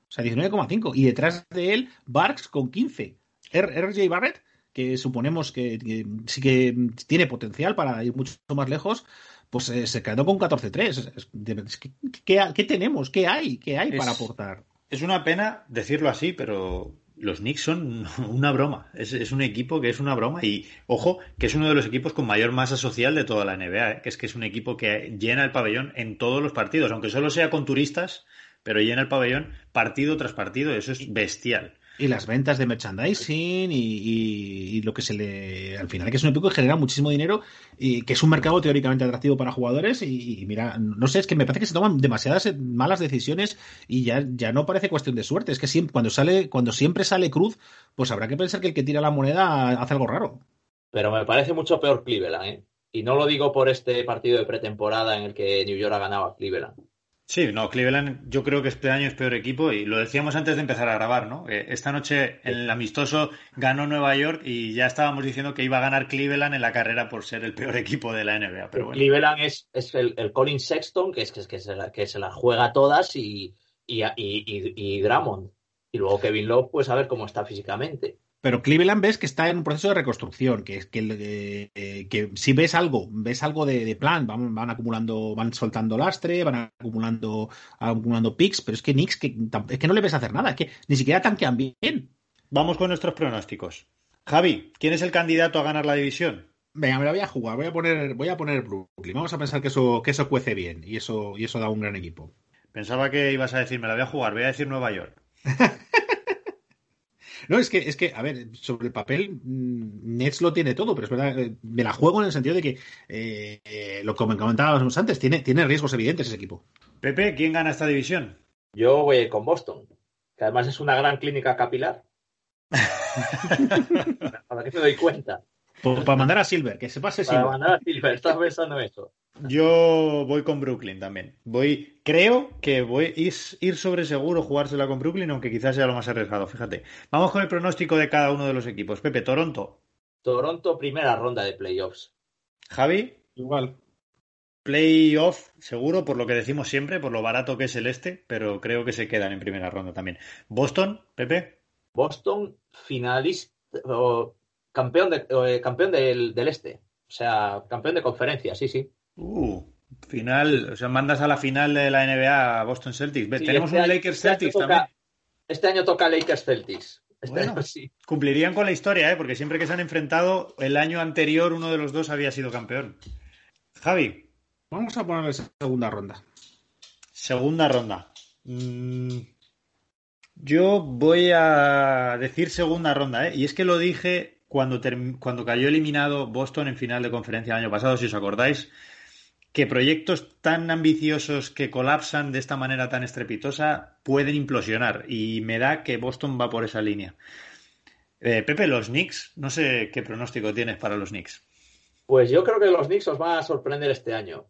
sea, 19,5. Y detrás de él, Barks con 15. RJ Barrett, que suponemos que, sí que tiene potencial para ir mucho más lejos, pues eh, se quedó con 14-3. ¿Qué, ¿Qué, tenemos? ¿Qué hay? ¿Qué hay para aportar? Es una pena decirlo así, pero los Knicks son una broma. Es, un equipo que es una broma. Y ojo, que es uno de los equipos con mayor masa social de toda la NBA. ¿eh? Que es que es un equipo que llena el pabellón en todos los partidos, aunque solo sea con turistas, pero llena el pabellón partido tras partido. Eso es bestial. Y las ventas de merchandising y, lo que se le. Al final, que es un equipo que genera muchísimo dinero y que es un mercado teóricamente atractivo para jugadores. Y, mira, no sé, es que me parece que se toman demasiadas malas decisiones y ya, ya no parece cuestión de suerte. Es que siempre, cuando, sale, cuando siempre sale Cruz, pues habrá que pensar que el que tira la moneda hace algo raro. Pero me parece mucho peor Cleveland, ¿eh? Y no lo digo por este partido de pretemporada en el que New York ha ganado a Cleveland. Sí, no, Cleveland yo creo que este año es peor equipo y lo decíamos antes de empezar a grabar, ¿no? Esta noche en el amistoso ganó Nueva York y ya estábamos diciendo que iba a ganar Cleveland en la carrera por ser el peor equipo de la NBA. Pero Cleveland es, es el, Colin Sexton que es que, que, se la, que se la juega todas y, y, y, y Drummond. Y luego Kevin Love, pues a ver cómo está físicamente. Pero Cleveland ves que está en un proceso de reconstrucción, que, que, eh, que si ves algo, ves algo de, plan, van, van, acumulando, van soltando lastre, van acumulando, acumulando picks, pero es que Knicks, que, es que no le ves hacer nada, es que ni siquiera tanquean bien. Vamos con nuestros pronósticos. Javi, ¿quién es el candidato a ganar la división? Venga, me la voy a jugar, voy a poner, voy a poner Brooklyn. Vamos a pensar que eso, que eso cuece bien y eso, y eso da un gran equipo. Pensaba que ibas a decir, me la voy a jugar, voy a decir Nueva York. No, es que, es que, a ver, sobre el papel, mm, Nets lo tiene todo, pero es verdad, eh, me la juego en el sentido de que, eh, lo que comentábamos antes, tiene, tiene riesgos evidentes ese equipo. Pepe, ¿quién gana esta división? Yo voy con Boston, que además es una gran clínica capilar. Para que te doy cuenta. Para mandar a Silver, que se pase Silver. Para mandar a Silver, estás pensando eso. Yo voy con Brooklyn también. Voy, creo que voy a ir sobre seguro jugársela con Brooklyn, aunque quizás sea lo más arriesgado, fíjate. Vamos con el pronóstico de cada uno de los equipos. Pepe, Toronto. Toronto, primera ronda de playoffs. Javi. Igual. Playoff, seguro, por lo que decimos siempre, por lo barato que es el este, pero creo que se quedan en primera ronda también. Boston, Pepe. Boston, finalista, campeón, de, eh, campeón del, del este. O sea, campeón de conferencia, sí, sí. Uh, final, o sea, mandas a la final de la NBA a Boston Celtics. Tenemos este un Lakers este Celtics también. Este año toca Lakers Celtics. Este cumplirían con la historia, ¿eh? porque siempre que se han enfrentado, el año anterior uno de los dos había sido campeón. Javi. Vamos a ponerle segunda ronda. Segunda ronda. Mm, yo voy a decir segunda ronda, ¿eh? Y es que lo dije cuando, cuando cayó eliminado Boston en final de conferencia el año pasado, si os acordáis, que proyectos tan ambiciosos que colapsan de esta manera tan estrepitosa pueden implosionar. Y me da que Boston va por esa línea. Eh, Pepe, los Knicks, no sé qué pronóstico tienes para los Knicks. Pues yo creo que los Knicks os van a sorprender este año.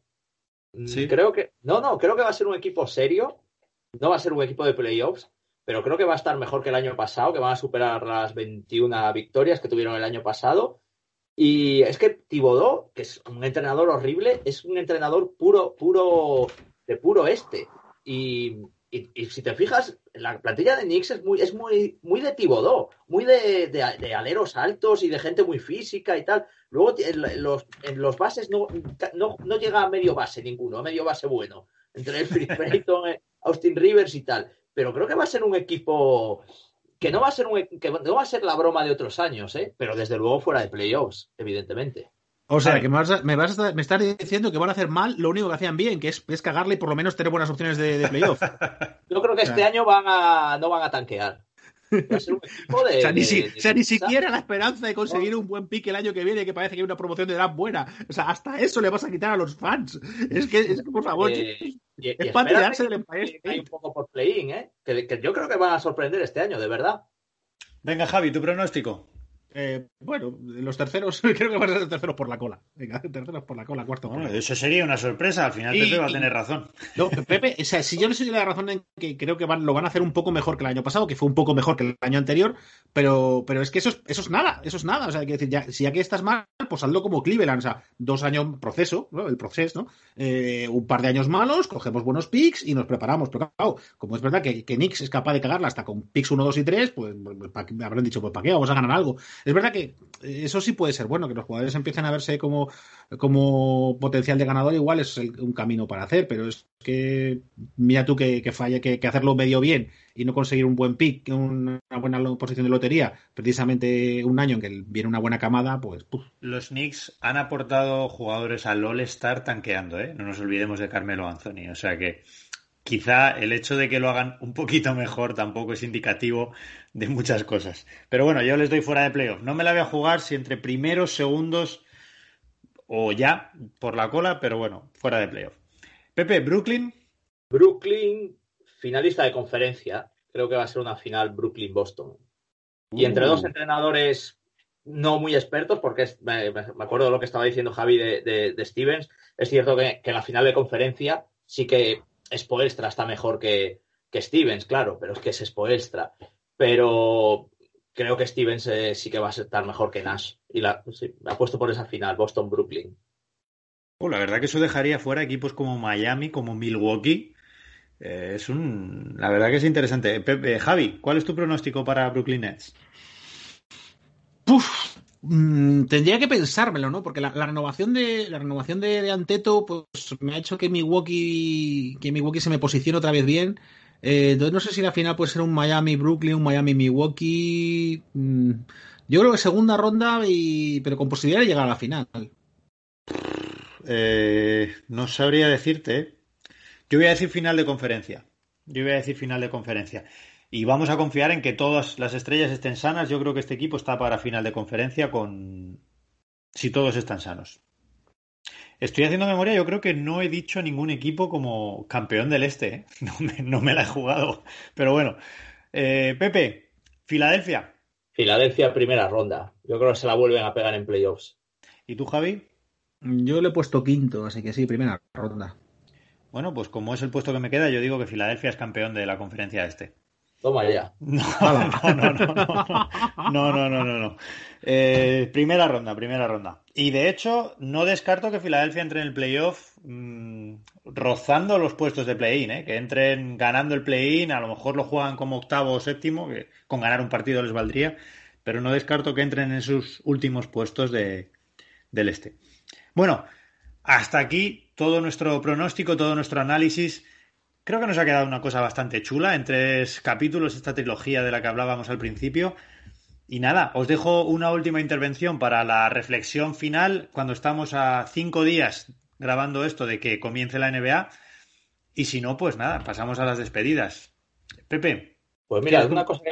¿Sí? Creo que. No, no, creo que va a ser un equipo serio. No va a ser un equipo de playoffs pero creo que va a estar mejor que el año pasado, que van a superar las 21 victorias que tuvieron el año pasado. Y es que Tibodó, que es un entrenador horrible, es un entrenador puro, puro, de puro este. Y, si te fijas, la plantilla de Knicks es muy, es muy, muy de Tibodó, muy de, aleros altos y de gente muy física y tal. Luego en los, en los bases no, no, llega a medio base ninguno, a medio base bueno. Entre el Philip eh, Austin Rivers y tal pero creo que va a ser un equipo que no va a ser un, que no va a ser la broma de otros años, ¿eh? pero desde luego fuera de playoffs, evidentemente. O sea, que me, vas me, vas a, me estás diciendo que van a hacer mal lo único que hacían bien, que es, es cagarle y por lo menos tener buenas opciones de, de playoff. Yo creo que este año van a, no van a tanquear. Va a ser un equipo de, o sea, ni, o sea, ni siquiera la esperanza de conseguir un buen pick el año que viene, que parece que hay una promoción de edad buena. O sea, hasta eso le vas a quitar a los fans. Es que, es que por favor. Eh, y, es para del Empire Hay un poco por play-in, ¿eh? Que, yo creo que van a sorprender este año, de verdad. Venga, Javi, tu pronóstico. Eh, bueno, los terceros, creo que van a ser terceros por la cola. Venga, terceros por la cola, cuarto. Bueno, eso sería una sorpresa. Al final Pepe va a tener razón. No, Pepe, o sea, si yo le soy la razón en que creo que van, lo van a hacer un poco mejor que el año pasado, que fue un poco mejor que el año anterior, pero, pero es que eso es, eso es nada, eso es nada. O sea, hay que decir, ya, si aquí estás mal, pues hazlo como Cleveland, o sea, dos años proceso, ¿no? el proceso, ¿no? Eh, un par de años malos, cogemos buenos picks y nos preparamos. Pero claro, como es verdad que, que Knicks es capaz de cagarla hasta con picks 1, 2 y 3, pues, pues habrán dicho, pues ¿para qué? Vamos a ganar algo. Es verdad que eso sí puede ser bueno, que los jugadores empiecen a verse como, como potencial de ganador, igual es un camino para hacer, pero es que mira tú que, que falle, que, hacerlo medio bien y no conseguir un buen pick, una buena posición de lotería, precisamente un año en que viene una buena camada, pues... Los Knicks han aportado jugadores al All-Star tanqueando, ¿eh? No nos olvidemos de Carmelo Anthony, o sea que quizá el hecho de que lo hagan un poquito mejor tampoco es indicativo de muchas cosas. Pero bueno, yo les doy fuera de playoff. No me la voy a jugar si entre primeros, segundos o ya por la cola, pero bueno, fuera de playoff. Pepe, Brooklyn. Brooklyn, finalista de conferencia. Creo que va a ser una final Brooklyn-Boston. Y entre dos uh. entrenadores no muy expertos, porque me, acuerdo de lo que estaba diciendo Javi de, Stevens, es cierto que, que, en la final de conferencia sí que Spoelstra está mejor que, que Stevens, claro, pero es que es Spoelstra. Pero creo que Stevens eh, sí que va a estar mejor que Nash. Y la, me ha puesto por esa final, Boston-Brooklyn. Oh, la verdad que eso dejaría fuera equipos como Miami, como Milwaukee. Eh, es un. La verdad que es interesante. Pepe, Javi, ¿cuál es tu pronóstico para Brooklyn Nets? Puf, mm, tendría que pensármelo, ¿no? Porque la, renovación de la renovación de, Anteto, pues me ha hecho que Milwaukee que Milwaukee se me posicione otra vez bien. Eh, no sé si la final puede ser un Miami-Brooklyn, un Miami-Milwaukee. Mm, yo creo que segunda ronda, pero con posibilidad de llegar a la final. Eh, no sabría decirte. Yo voy a decir final de conferencia. Yo voy a decir final de conferencia. Y vamos a confiar en que todas las estrellas estén sanas. Yo creo que este equipo está para final de conferencia con si todos están sanos. Estoy haciendo memoria, yo creo que no he dicho ningún equipo como campeón del este. ¿eh? No, me, la he jugado. Pero bueno. Eh, Pepe, Filadelfia. Filadelfia, primera ronda. Yo creo que se la vuelven a pegar en playoffs. ¿Y tú, Javi? Yo le he puesto quinto, así que sí, primera ronda. Bueno, pues como es el puesto que me queda, yo digo que Filadelfia es campeón de la conferencia este. Toma ya. No, no, no, no, no. Eh, primera ronda, primera ronda. Y de hecho, no descarto que Filadelfia entre en el playoff mm, rozando los puestos de play-in, ¿eh? que entren ganando el play-in, a lo mejor lo juegan como octavo o séptimo, que con ganar un partido les valdría, pero no descarto que entren en sus últimos puestos de, del este. Bueno, hasta aquí todo nuestro pronóstico, todo nuestro análisis. Creo que nos ha quedado una cosa bastante chula en tres capítulos, esta trilogía de la que hablábamos al principio. Y nada, os dejo una última intervención para la reflexión final cuando estamos a cinco días grabando esto de que comience la NBA. Y si no, pues nada, pasamos a las despedidas. Pepe. Pues mira, una cosa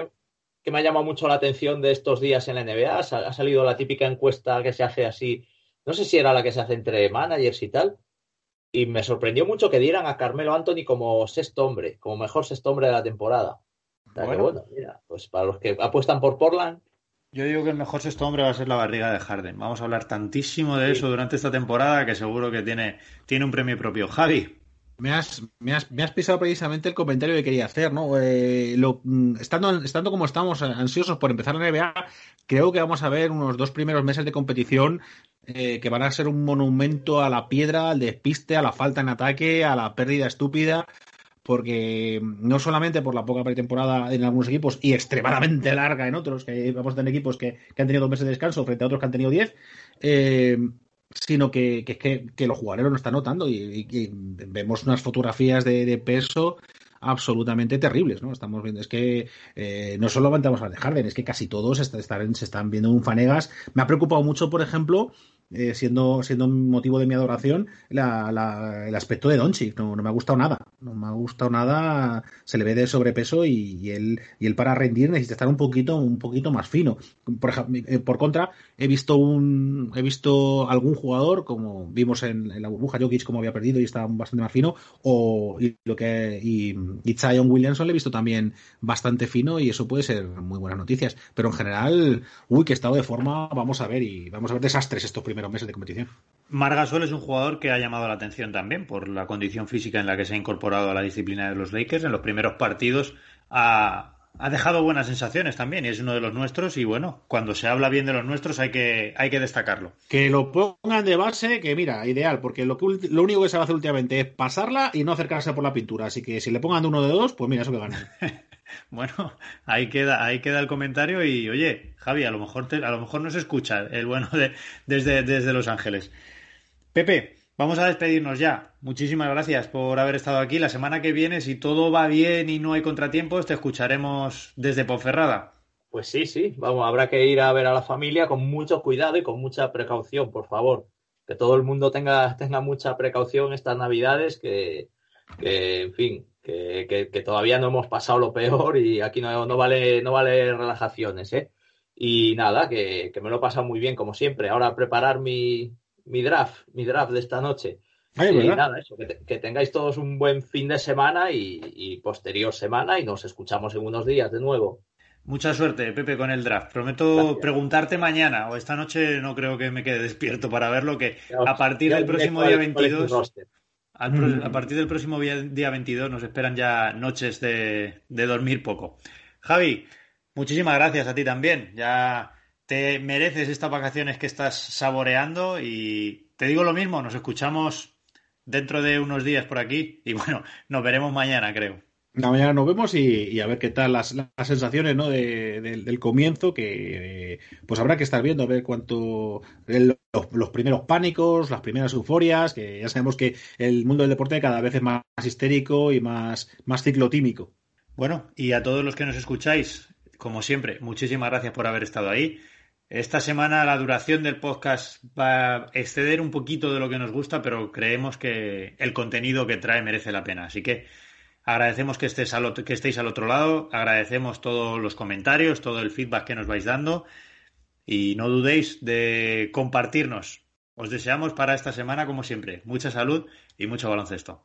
que, me ha llamado mucho la atención de estos días en la NBA. Ha salido la típica encuesta que se hace así. No sé si era la que se hace entre managers y tal. Y me sorprendió mucho que dieran a Carmelo Anthony como sexto hombre, como mejor sexto hombre de la temporada. bueno, mira, pues para los que apuestan por Portland, yo digo que el mejor sexto hombre va a ser la barriga de Harden. Vamos a hablar tantísimo de eso durante esta temporada que seguro que tiene, tiene un premio propio. Javi. Me has, me, has, me has, pisado precisamente el comentario que quería hacer, ¿no? Eh, lo, mm, estando, estando como estamos ansiosos por empezar la NBA, creo que vamos a ver unos dos primeros meses de competición eh, que van a ser un monumento a la piedra, al despiste, a la falta en ataque, a la pérdida estúpida porque no solamente por la poca pretemporada en algunos equipos y extremadamente larga en otros, que vamos a tener equipos que, han tenido dos meses de descanso frente a otros que han tenido diez, eh, sino que, que, los jugadores no están notando y, vemos unas fotografías de, peso absolutamente terribles, ¿no? Estamos viendo, es que eh, no solo vamos a de Harden, es que casi todos están, se están viendo un fanegas. Me ha preocupado mucho, por ejemplo, eh, siendo, siendo motivo de mi adoración la, el aspecto de Doncic. No, no, me ha gustado nada. No me ha gustado nada. Se le ve de sobrepeso y, él, y él para rendir necesita estar un poquito, un poquito más fino. Por, eh, por contra, he visto un he visto algún jugador, como vimos en, la burbuja, Jokic como había perdido y estaba bastante más fino, o y lo que y, Zion Williamson le he visto también bastante fino y eso puede ser muy buenas noticias. Pero en general, uy, que estado de forma, vamos a ver, y vamos a ver desastres estos primeros meses de competición. Margasol es un jugador que ha llamado la atención también por la condición física en la que se ha incorporado a la disciplina de los Lakers. En los primeros partidos ha, dejado buenas sensaciones también y es uno de los nuestros y bueno, cuando se habla bien de los nuestros hay que, hay que destacarlo. Que lo pongan de base, que mira, ideal, porque lo, que, lo único que se va a hacer últimamente es pasarla y no acercarse por la pintura. Así que si le pongan de uno de dos, pues mira, eso que gana. Bueno, ahí queda, ahí queda el comentario y oye, Javi, a lo mejor te, a lo mejor nos escucha el bueno de, desde, desde Los Ángeles. Pepe, vamos a despedirnos ya. Muchísimas gracias por haber estado aquí. La semana que viene, si todo va bien y no hay contratiempos, te escucharemos desde Ponferrada. Pues sí, sí, vamos, habrá que ir a ver a la familia con mucho cuidado y con mucha precaución, por favor. Que todo el mundo tenga, tenga mucha precaución estas navidades, que, que en fin, que, todavía no hemos pasado lo peor y aquí no, no, vale, no vale relajaciones, ¿eh? Y nada, que, me lo he pasado muy bien, como siempre. Ahora preparar mi, mi draft, mi draft de esta noche. y nada, eso, que, tengáis todos un buen fin de semana y, posterior semana y nos escuchamos en unos días de nuevo. Mucha suerte, Pepe, con el draft. Prometo preguntarte mañana o esta noche no creo que me quede despierto para verlo, que a partir del próximo día 22 a partir del próximo día 22 nos esperan ya noches de, dormir poco. Javi, muchísimas gracias a ti también. Ya te mereces estas vacaciones que estás saboreando y te digo lo mismo, nos escuchamos dentro de unos días por aquí y bueno, nos veremos mañana, creo. La mañana nos vemos y, a ver qué tal las, sensaciones ¿no? del comienzo, que pues habrá que estar viendo, a ver cuánto los, primeros pánicos, las primeras euforias, que ya sabemos que el mundo del deporte cada vez es más, histérico y más, más ciclotímico. Bueno, y a todos los que nos escucháis, como siempre, muchísimas gracias por haber estado ahí. Esta semana la duración del podcast va a exceder un poquito de lo que nos gusta, pero creemos que el contenido que trae merece la pena. Así que Agradecemos que, estés al que estéis al otro lado, agradecemos todos los comentarios, todo el feedback que nos vais dando y no dudéis de compartirnos. Os deseamos para esta semana, como siempre, mucha salud y mucho baloncesto.